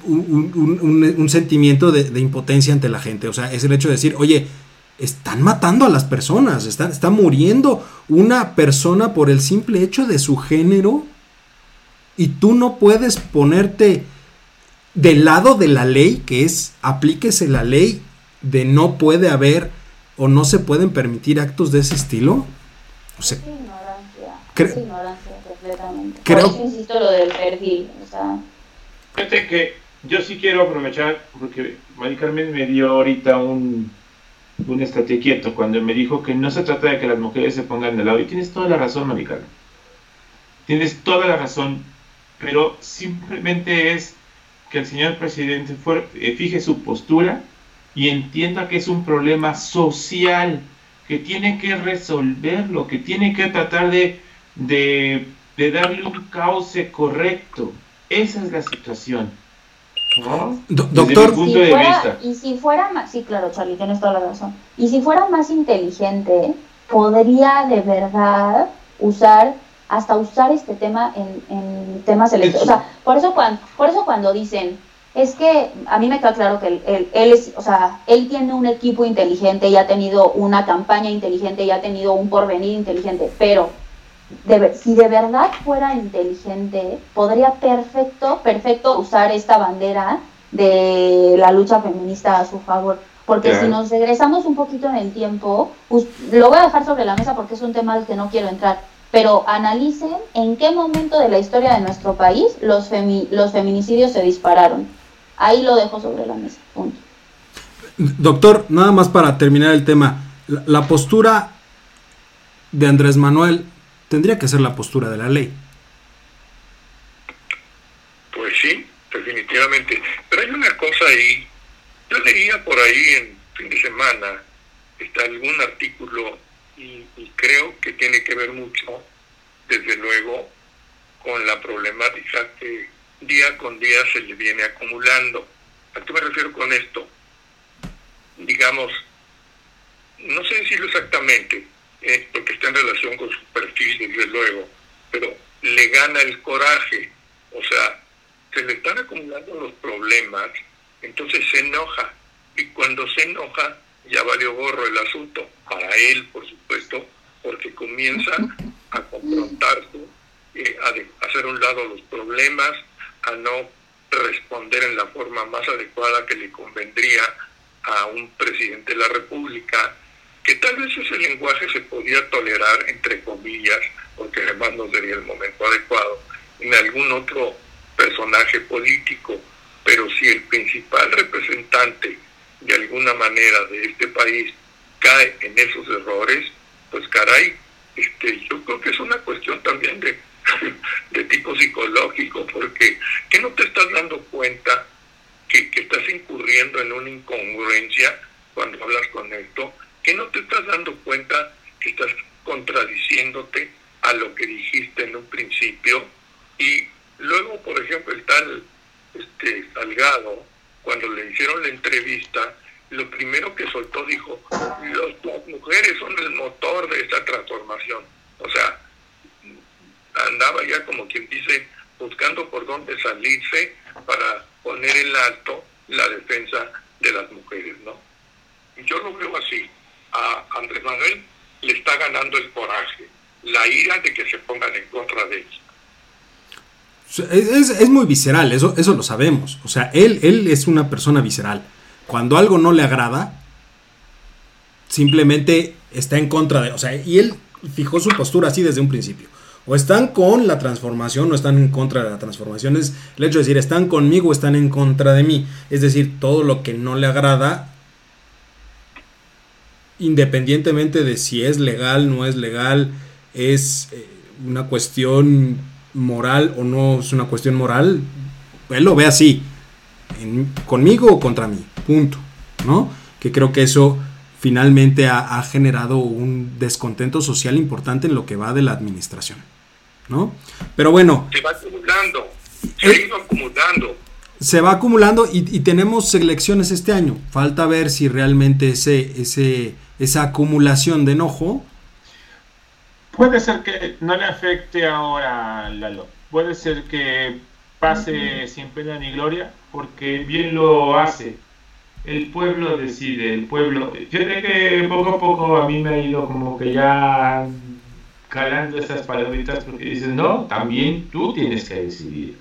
un, sentimiento de, impotencia ante la gente. O sea, es el hecho de decir, oye, están matando a las personas, está, está muriendo una persona por el simple hecho de su género y tú no puedes ponerte del lado de la ley, que es aplíquese la ley de no puede haber o no se pueden permitir actos de ese estilo. O sea, ignorancia completamente. Creo... Por eso insisto lo del perfil. O sea... Fíjate que yo sí quiero aprovechar, porque Mari Carmen me dio ahorita un, un estate quieto cuando me dijo que no se trata de que las mujeres se pongan de lado. Y tienes toda la razón, Mari Carmen. Tienes toda la razón, pero simplemente es que el señor presidente eh, fije su postura y entienda que es un problema social, que tiene que resolverlo, que tiene que tratar de de, darle un cauce correcto. Esa es la situación. doctor, punto de vista. y si fuera más, sí, claro, Charlie, tienes toda la razón. Y si fuera más inteligente, podría de verdad usar, hasta usar este tema en, en temas electorales. O sea, por eso cuando, por eso cuando dicen, es que a mí me queda claro que él, él, él, es, o sea, él tiene un equipo inteligente y ha tenido una campaña inteligente y ha tenido un porvenir inteligente, pero si de verdad fuera inteligente, podría perfecto, perfecto usar esta bandera de la lucha feminista a su favor. Porque si nos regresamos un poquito en el tiempo, lo voy a dejar sobre la mesa porque es un tema al que no quiero entrar, pero analicen en qué momento de la historia de nuestro país los, los feminicidios se dispararon. Ahí lo dejo sobre la mesa. Punto. Doctor, nada más para terminar el tema, la postura de Andrés Manuel tendría que ser la postura de la ley. Pues sí, definitivamente. Pero hay una cosa ahí. Yo leía por ahí en fin de semana está algún artículo y, creo que tiene que ver mucho, desde luego, con la problemática que día con día se le viene acumulando. ¿A qué me refiero con esto? Digamos, no sé decirlo exactamente, eh, porque está en relación con su perfil, desde luego, pero le gana el coraje, o sea, se le están acumulando los problemas, entonces se enoja, y cuando se enoja, ya valió gorro el asunto, para él, por supuesto, porque comienza a confrontarse, eh, a hacer un lado los problemas, a no responder en la forma más adecuada que le convendría a un presidente de la República, que tal vez ese lenguaje se podía tolerar, entre comillas, porque además no sería el momento adecuado, en algún otro personaje político, pero si el principal representante de alguna manera de este país cae en esos errores, pues caray, este, yo creo que es una cuestión también de, de tipo psicológico, porque ¿qué no te estás dando cuenta que, que estás incurriendo en una incongruencia cuando hablas con esto? ¿Qué no te estás dando cuenta que estás contradiciéndote a lo que dijiste en un principio? Y luego, por ejemplo, el tal este, Salgado, cuando le hicieron la entrevista, lo primero que soltó dijo, las mujeres son el motor de esta transformación. O sea, andaba ya como quien dice, buscando por dónde salirse para poner en alto la defensa de las mujeres, ¿no? Yo lo veo así. A Andrés Manuel le está ganando el coraje, la ira de que se pongan en contra de él. Es, muy visceral, eso, eso lo sabemos. O sea, él, él es una persona visceral cuando algo no le agrada, simplemente está en contra de, o sea, y él fijó su postura así desde un principio. O están con la transformación o están en contra de la transformación. Es el hecho de decir, están conmigo o están en contra de mí. Es decir, todo lo que no le agrada, independientemente de si es legal, no es legal, es eh, una cuestión moral o no es una cuestión moral, él lo ve así conmigo o contra mí, punto, ¿no? Que creo que eso finalmente ha, generado un descontento social importante en lo que va de la administración, ¿no? Pero bueno. Se va acumulando, se ha ido acumulando. Se va acumulando y, tenemos elecciones este año. Falta ver si realmente ese, ese, esa acumulación de enojo. Puede ser que no le afecte ahora Lalo. Puede ser que pase sin pena ni gloria, porque bien lo hace. El pueblo decide, el pueblo. Fíjate que poco a poco a mí me ha ido como que ya calando esas palabritas porque dices, no, también tú tienes que decidir.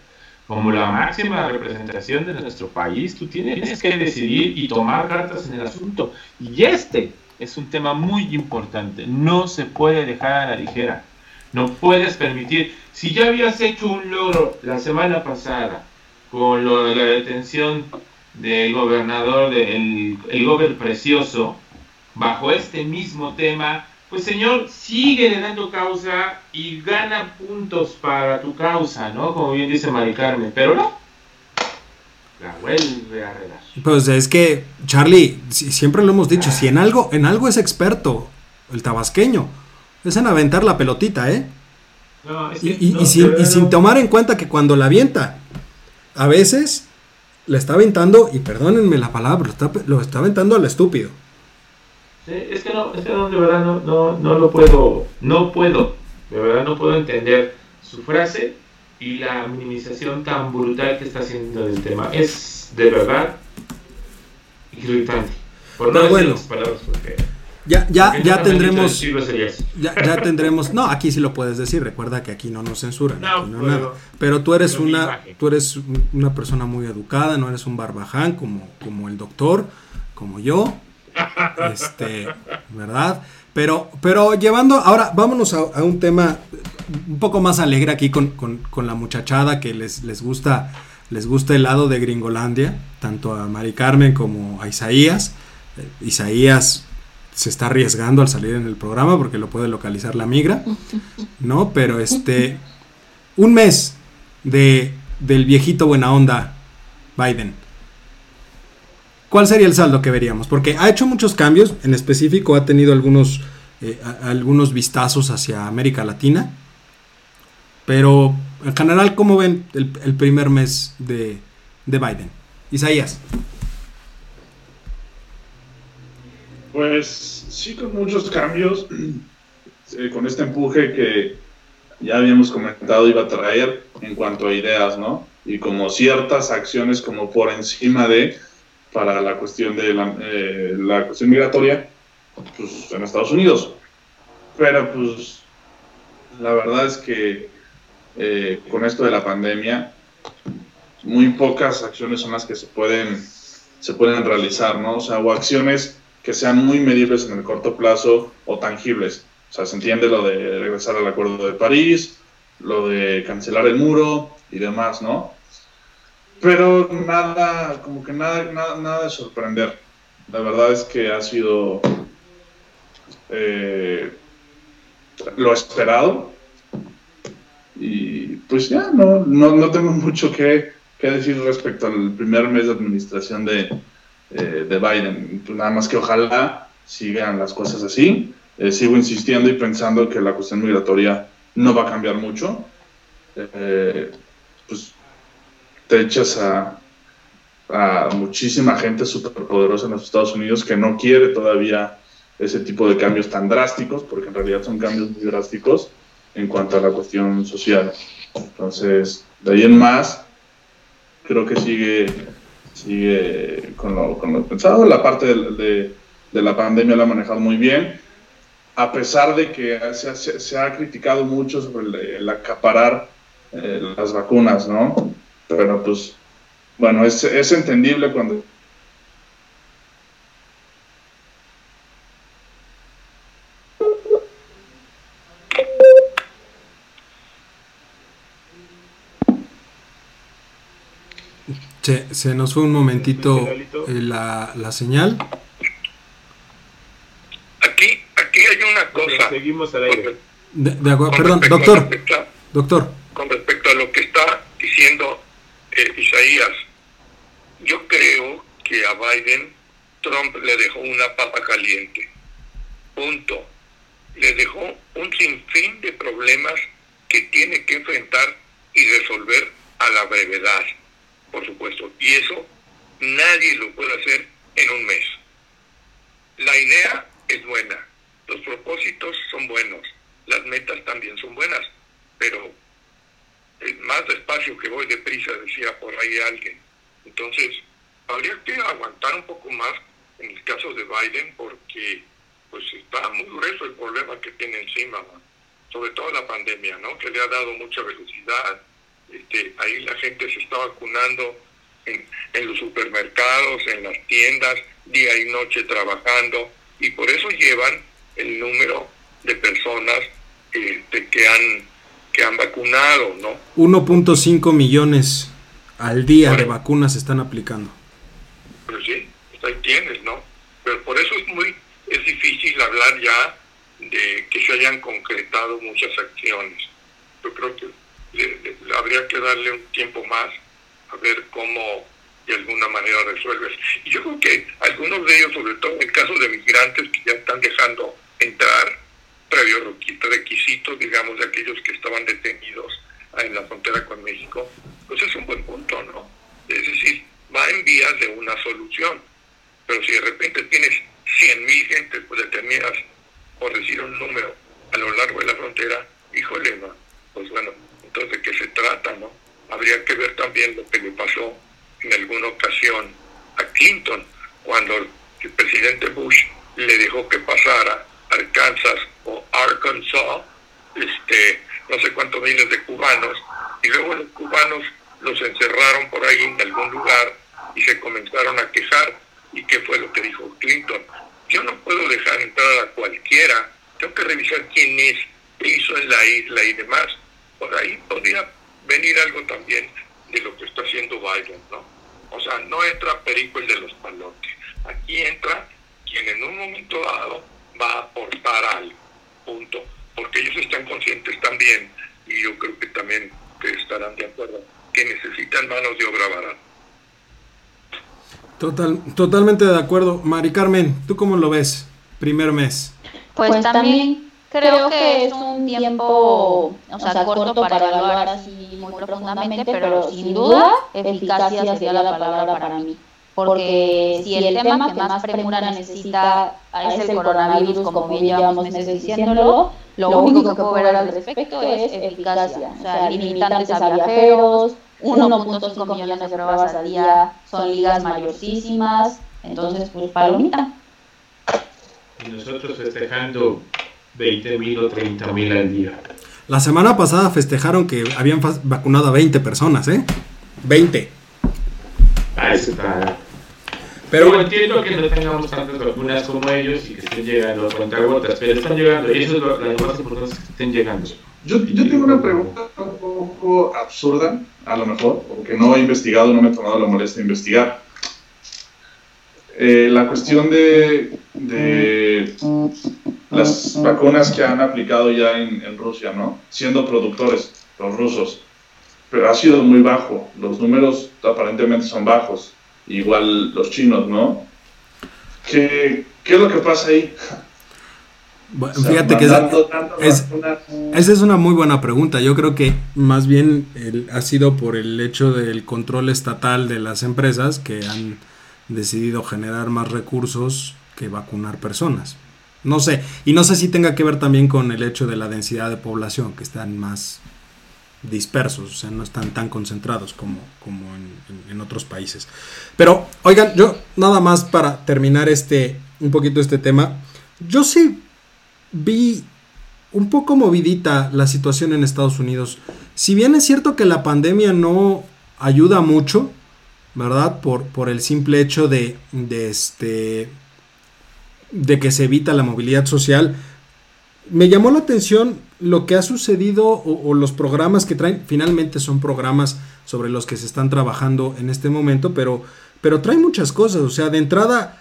Como la máxima representación de nuestro país, tú tienes que decidir y tomar cartas en el asunto. Y este es un tema muy importante, no se puede dejar a la ligera. No puedes permitir, si ya habías hecho un logro la semana pasada con lo de la detención del gobernador, del el gober precioso, bajo este mismo tema, pues señor, sigue dando causa y gana puntos para tu causa, ¿no? Como bien dice Mari Carmen, pero no, la vuelve a arreglar. Pues es que, Charlie, siempre lo hemos dicho, si en algo, en algo es experto el tabasqueño, es en aventar la pelotita, ¿eh? y, sin, tomar en cuenta que cuando la avienta, a veces la está aventando, y perdónenme la palabra, lo está, aventando al estúpido. es que no, es que no, de verdad no, no, lo puedo, no puedo, de verdad no puedo entender su frase y la minimización tan brutal que está haciendo del tema. Es de verdad irritante. Por no bueno, palabras porque ya, ya, ya tendremos. Ya, ya, tendremos. No, aquí sí lo puedes decir. Recuerda que aquí no nos censuran. No, Pero tú eres una, tú eres una persona muy educada, no eres un barbaján como, como el doctor, como yo. Este, ¿verdad? Pero, pero llevando, ahora vámonos a, un tema un poco más alegre aquí con, con, con, la muchachada que les, les gusta, les gusta el lado de Gringolandia, tanto a Mari Carmen como a Isaías. Eh, Isaías se está arriesgando al salir en el programa porque lo puede localizar la migra, ¿no? Pero este, un mes de, del viejito buena onda Biden. ¿Cuál sería el saldo que veríamos? Porque ha hecho muchos cambios, en específico ha tenido algunos, eh, algunos vistazos hacia América Latina, pero en general, ¿cómo ven el, primer mes de, de Biden? Isaías. Pues sí, con muchos cambios, con este empuje que ya habíamos comentado iba a traer en cuanto a ideas, ¿no? Y como ciertas acciones como por encima de, para la cuestión de la, eh, la cuestión migratoria, pues en Estados Unidos. Pero pues la verdad es que eh, con esto de la pandemia, muy pocas acciones son las que se pueden, se pueden realizar, ¿no? O sea, o acciones que sean muy medibles en el corto plazo o tangibles. O sea, se entiende lo de regresar al Acuerdo de París, lo de cancelar el muro y demás, ¿no? Pero nada, como que nada, nada, nada de sorprender. La verdad es que ha sido eh, lo esperado. Y pues ya, no, no, no tengo mucho que, que, decir respecto al primer mes de administración de, eh, de Biden. Nada más que ojalá sigan las cosas así. Eh, sigo insistiendo y pensando que la cuestión migratoria no va a cambiar mucho. Eh, te echas a, a muchísima gente superpoderosa en los Estados Unidos que no quiere todavía ese tipo de cambios tan drásticos, porque en realidad son cambios muy drásticos en cuanto a la cuestión social. Entonces, de ahí en más, creo que sigue, sigue con, lo, con lo pensado. La parte de, de, la pandemia la ha manejado muy bien, a pesar de que se, se, ha criticado mucho sobre el, acaparar eh, las vacunas, ¿no? Pero pues, bueno, es, es entendible cuando Se, nos fue un momentito eh, la, la, señal. Aquí, aquí hay una cosa. seguimos al aire. De, acuerdo, perdón, doctor. doctor. Con respecto a lo que está diciendo Isaías, yo creo que a Biden Trump le dejó una papa caliente. Punto. Le dejó un sinfín de problemas que tiene que enfrentar y resolver a la brevedad por supuesto, y eso nadie lo puede hacer en un mes. La idea es buena, los propósitos son buenos, las metas también son buenas, pero más despacio que voy deprisa, decía por ahí alguien. Entonces, habría que aguantar un poco más en el caso de Biden porque pues está muy grueso el problema que tiene encima, sobre todo la pandemia, ¿no? que le ha dado mucha velocidad, este, ahí la gente se está vacunando en, los supermercados, en las tiendas, día y noche trabajando, y por eso llevan el número de personas este, que han que han vacunado, ¿no? 1.5 millones al día de vacunas se están aplicando. Pero sí, pues ahí tienes, ¿no? Pero por eso es muy es difícil hablar ya de que se hayan concretado muchas acciones. Yo creo que habría que darle un tiempo más a ver cómo de alguna manera resuelves. Y yo creo que algunos de ellos, sobre todo en el caso de migrantes que ya están dejando entrar, previo requisitos, digamos, de aquellos que estaban detenidos en la frontera con México, pues es un buen punto, ¿no? Es decir, va en vías de una solución. Pero si de repente tienes 100.000 gente, pues determinas, por decir un número, a lo largo de la frontera, híjole, ¿no? pues bueno, de qué se trata, ¿no? Habría que ver también lo que le pasó en alguna ocasión a Clinton, cuando el presidente Bush le dejó que pasara Arkansas o Arkansas, este, no sé cuántos miles de cubanos, y luego los cubanos los encerraron por ahí en algún lugar y se comenzaron a quejar. ¿Y qué fue lo que dijo Clinton? Yo no puedo dejar entrar a cualquiera, tengo que revisar quién es, qué hizo en la isla y demás por ahí podría venir algo también de lo que está haciendo Biden, ¿no? O sea, no entra Perico el de los palotes. Aquí entra quien en un momento dado va a aportar algo, punto. Porque ellos están conscientes también, y yo creo que también que estarán de acuerdo, que necesitan manos de obra barata. Total, totalmente de acuerdo. Mari Carmen, ¿tú cómo lo ves? Primer mes. Pues también Creo que es un tiempo, o sea, corto para evaluar así muy profundamente, pero sin duda eficacia sería la palabra para mí. Porque si el tema que más premura necesita es el coronavirus, como bien llevamos meses diciéndolo, lo único que puedo ver al respecto es eficacia. O sea, limitantes a viajeros, 1.5 millones de pruebas al día, son ligas mayorísimas, entonces pues palomita. Y nosotros festejando 20 mil o 30 mil al día. La semana pasada festejaron que habían vacunado a 20 personas, ¿eh? 20. Ah, eso está. Pero entiendo que no tengamos tantas vacunas como ellos y que estén llegando con gotas, pero están llegando, y eso es lo, más importante que estén llegando. Yo, yo tengo una pregunta un poco absurda, a lo mejor, porque no he investigado, no me he tomado la molestia de investigar. Eh, la cuestión de, de, las vacunas que han aplicado ya en, en, Rusia, ¿no? Siendo productores, los rusos, pero ha sido muy bajo, los números aparentemente son bajos, igual los chinos, ¿no? ¿Qué, qué es lo que pasa ahí? fíjate que es, esa es una muy buena pregunta. Yo creo que más bien ha sido por el hecho del control estatal de las empresas que han decidido generar más recursos que vacunar personas. No sé, y no sé si tenga que ver también con el hecho de la densidad de población, que están más dispersos, o sea, no están tan concentrados como, como en, otros países. Pero, oigan, yo nada más para terminar este, un poquito este tema, yo sí vi un poco movidita la situación en Estados Unidos. Si bien es cierto que la pandemia no ayuda mucho, ¿verdad? Por, por el simple hecho de, de, este, de que se evita la movilidad social. Me llamó la atención lo que ha sucedido o, o, los programas que traen. Finalmente son programas sobre los que se están trabajando en este momento, pero, pero trae muchas cosas. O sea, de entrada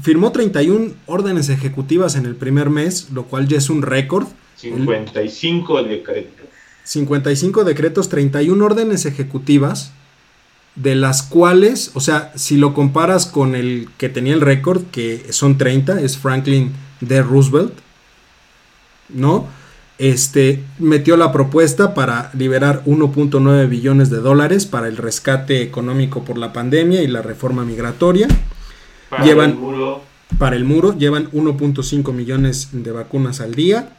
Firmó 31 órdenes ejecutivas en el primer mes, lo cual ya es un récord. 55 decretos. 55 decretos, 31 órdenes ejecutivas, de las cuales, o sea, si lo comparas con el que tenía el récord, que son 30, es Franklin D. Roosevelt, ¿no? Este metió la propuesta para liberar 1.9 billones de dólares para el rescate económico por la pandemia y la reforma migratoria. Para llevan, el muro. Para el muro, llevan 1.5 millones de vacunas al día.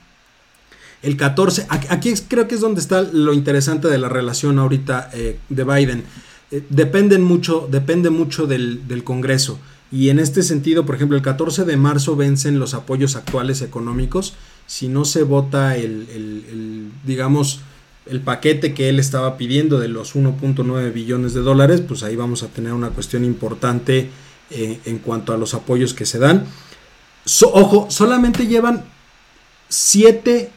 El 14, aquí creo que es donde está lo interesante de la relación ahorita eh, de Biden. Eh, dependen mucho, depende mucho del, Congreso. Y en este sentido, por ejemplo, el 14 de marzo vencen los apoyos actuales económicos. Si no se vota el, el digamos, el paquete que él estaba pidiendo de los 1.9 billones de dólares, pues ahí vamos a tener una cuestión importante eh, en cuanto a los apoyos que se dan. ojo, solamente llevan siete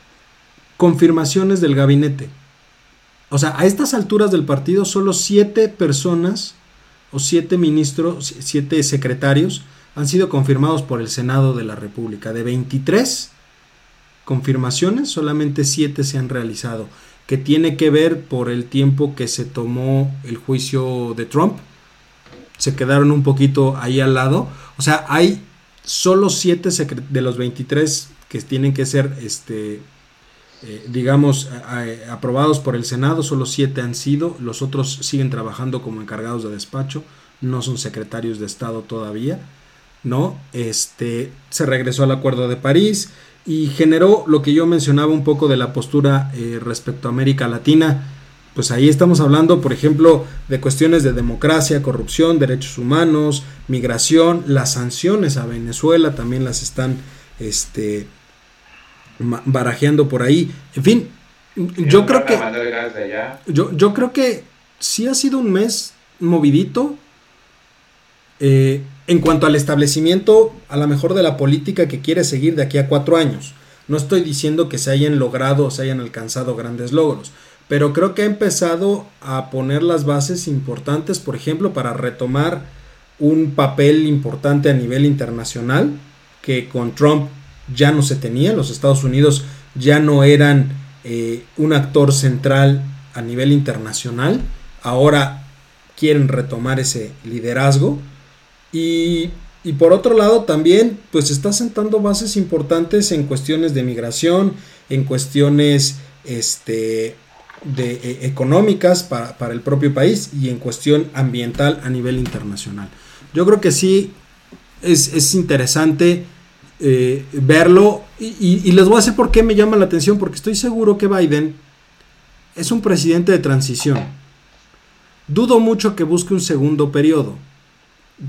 confirmaciones del gabinete. O sea, a estas alturas del partido, solo siete personas o siete ministros, siete secretarios han sido confirmados por el Senado de la República. De 23 confirmaciones, solamente siete se han realizado, que tiene que ver por el tiempo que se tomó el juicio de Trump se quedaron un poquito ahí al lado. O sea, hay solo 7 de los 23 que tienen que ser, este, eh, digamos, aprobados por el Senado, solo 7 han sido, los otros siguen trabajando como encargados de despacho, no son secretarios de Estado todavía, ¿no? Este, se regresó al Acuerdo de París y generó lo que yo mencionaba un poco de la postura eh, respecto a América Latina, pues ahí estamos hablando, por ejemplo, de cuestiones de democracia, corrupción, derechos humanos, migración, las sanciones a Venezuela también las están este, barajeando por ahí. En fin, yo creo que yo, yo, creo que sí ha sido un mes movidito. Eh, en cuanto al establecimiento, a lo mejor de la política que quiere seguir de aquí a cuatro años. No estoy diciendo que se hayan logrado o se hayan alcanzado grandes logros pero creo que ha empezado a poner las bases importantes, por ejemplo, para retomar un papel importante a nivel internacional que con Trump ya no se tenía, los Estados Unidos ya no eran eh, un actor central a nivel internacional, ahora quieren retomar ese liderazgo y, por otro lado también pues está sentando bases importantes en cuestiones de migración, en cuestiones este, de, eh, económicas para, el propio país y en cuestión ambiental a nivel internacional. Yo creo que sí es, interesante eh, verlo y, y, les voy a decir por qué me llama la atención, porque estoy seguro que Biden es un presidente de transición. Dudo mucho que busque un segundo periodo,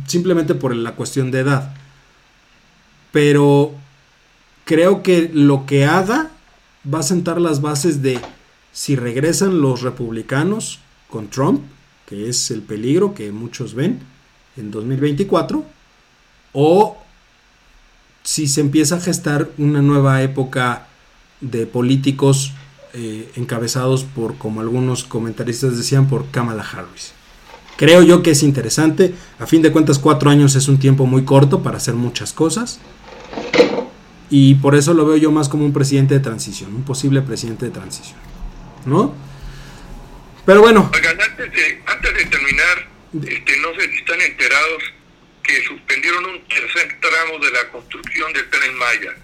simplemente por la cuestión de edad. Pero creo que lo que haga va a sentar las bases de si regresan los republicanos con Trump, que es el peligro que muchos ven en 2024, o si se empieza a gestar una nueva época de políticos eh, encabezados por, como algunos comentaristas decían, por Kamala Harris. Creo yo que es interesante. A fin de cuentas, cuatro años es un tiempo muy corto para hacer muchas cosas. Y por eso lo veo yo más como un presidente de transición, un posible presidente de transición. ¿No? Pero bueno. antes de, terminar, este, no sé si están enterados que suspendieron un tercer tramo de la construcción del tren Maya,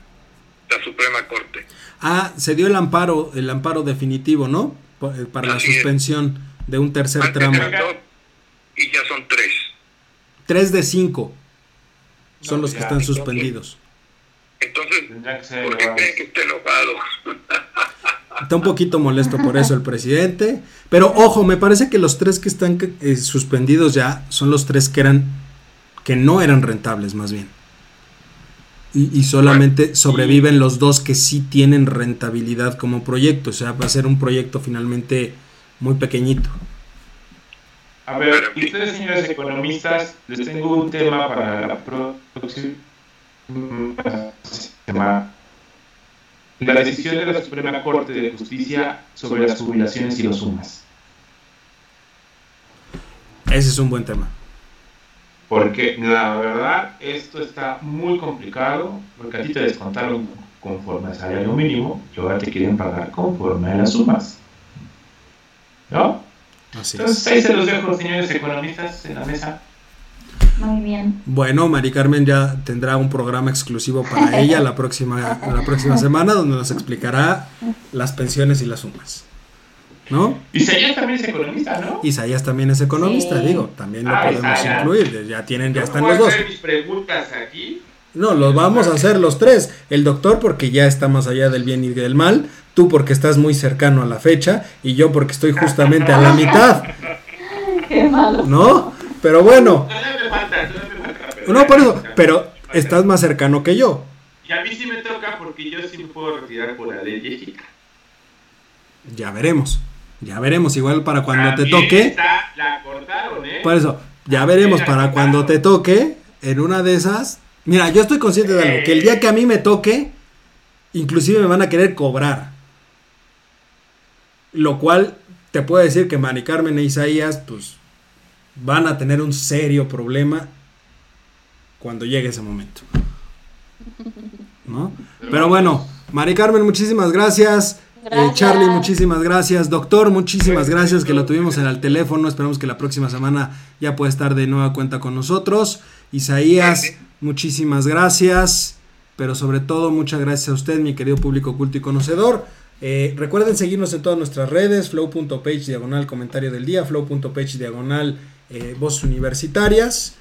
la Suprema Corte. Ah, se dio el amparo, el amparo definitivo, ¿no? Eh, para la suspensión de un tercer tramo. Y ya son tres. Tres de cinco son los que están suspendidos. Entonces, ¿por qué creen que esté enojado? Está un poquito molesto por eso el presidente. Pero ojo, me parece que los tres que están eh, suspendidos ya son los tres que eran que no eran rentables más bien. Y, solamente sobreviven los dos que sí tienen rentabilidad como proyecto. O sea, va a ser un proyecto finalmente muy pequeñito. A ver, ustedes señores economistas, les tengo un tema para la próxima semana. La decisión de la Suprema Corte de Justicia sobre las jubilaciones y los sumas. Ese es un buen tema. Porque la verdad, esto está muy complicado, porque a ti te descontaron conforme al salario mínimo y ahora te quieren pagar conforme a las sumas. ¿No? Así Entonces, ahí se los dejo, señores economistas, en la mesa. Muy bien. Bueno, Mari Carmen ya tendrá un programa exclusivo para ella la próxima, la próxima semana donde nos explicará las pensiones y las sumas. ¿no? Isaías también es economista, ¿no? Isaías también es economista, digo, también lo ah, podemos incluir, ya tienen, ya están los dos. hacer mis preguntas aquí? No, los vamos a hacer los tres. El doctor porque ya está más allá del bien y del mal, tú porque estás muy cercano a la fecha y yo porque estoy justamente a la mitad. Qué malo. ¿No? Pero bueno. No, por eso, pero estás más cercano que yo. Y a mí sí me toca porque yo sí me puedo retirar por la ley Ya veremos. Ya veremos, igual para cuando te toque. la cortaron, ¿eh? Por eso, ya veremos para cuando te toque. En una de esas. Mira, yo estoy consciente de algo. Que el día que a mí me toque, inclusive me van a querer cobrar. Lo cual te puedo decir que Mari Carmen e Isaías, pues, van a tener un serio problema cuando llegue ese momento. ¿No? Pero bueno, Mari Carmen, muchísimas gracias. Eh, Charlie, muchísimas gracias. Doctor, muchísimas gracias que lo tuvimos en el teléfono. Esperamos que la próxima semana ya pueda estar de nueva cuenta con nosotros. Isaías, muchísimas gracias. Pero sobre todo, muchas gracias a usted, mi querido público culto y conocedor. Eh, recuerden seguirnos en todas nuestras redes, flow.page diagonal comentario del día, flow.page diagonal eh, voces universitarias.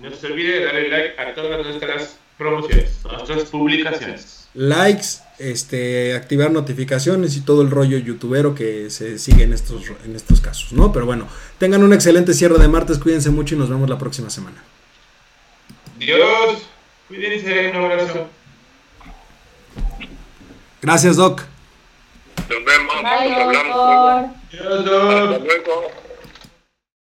No se olvide de darle like a todas nuestras promociones, a nuestras publicaciones. Likes, este, activar notificaciones y todo el rollo youtubero que se sigue en estos, en estos casos, ¿no? Pero bueno, tengan un excelente cierre de martes, cuídense mucho y nos vemos la próxima semana. Dios, cuídense, un abrazo. Gracias, Doc. Nos vemos, Bye, hablamos. Dios, Doc. Hasta luego.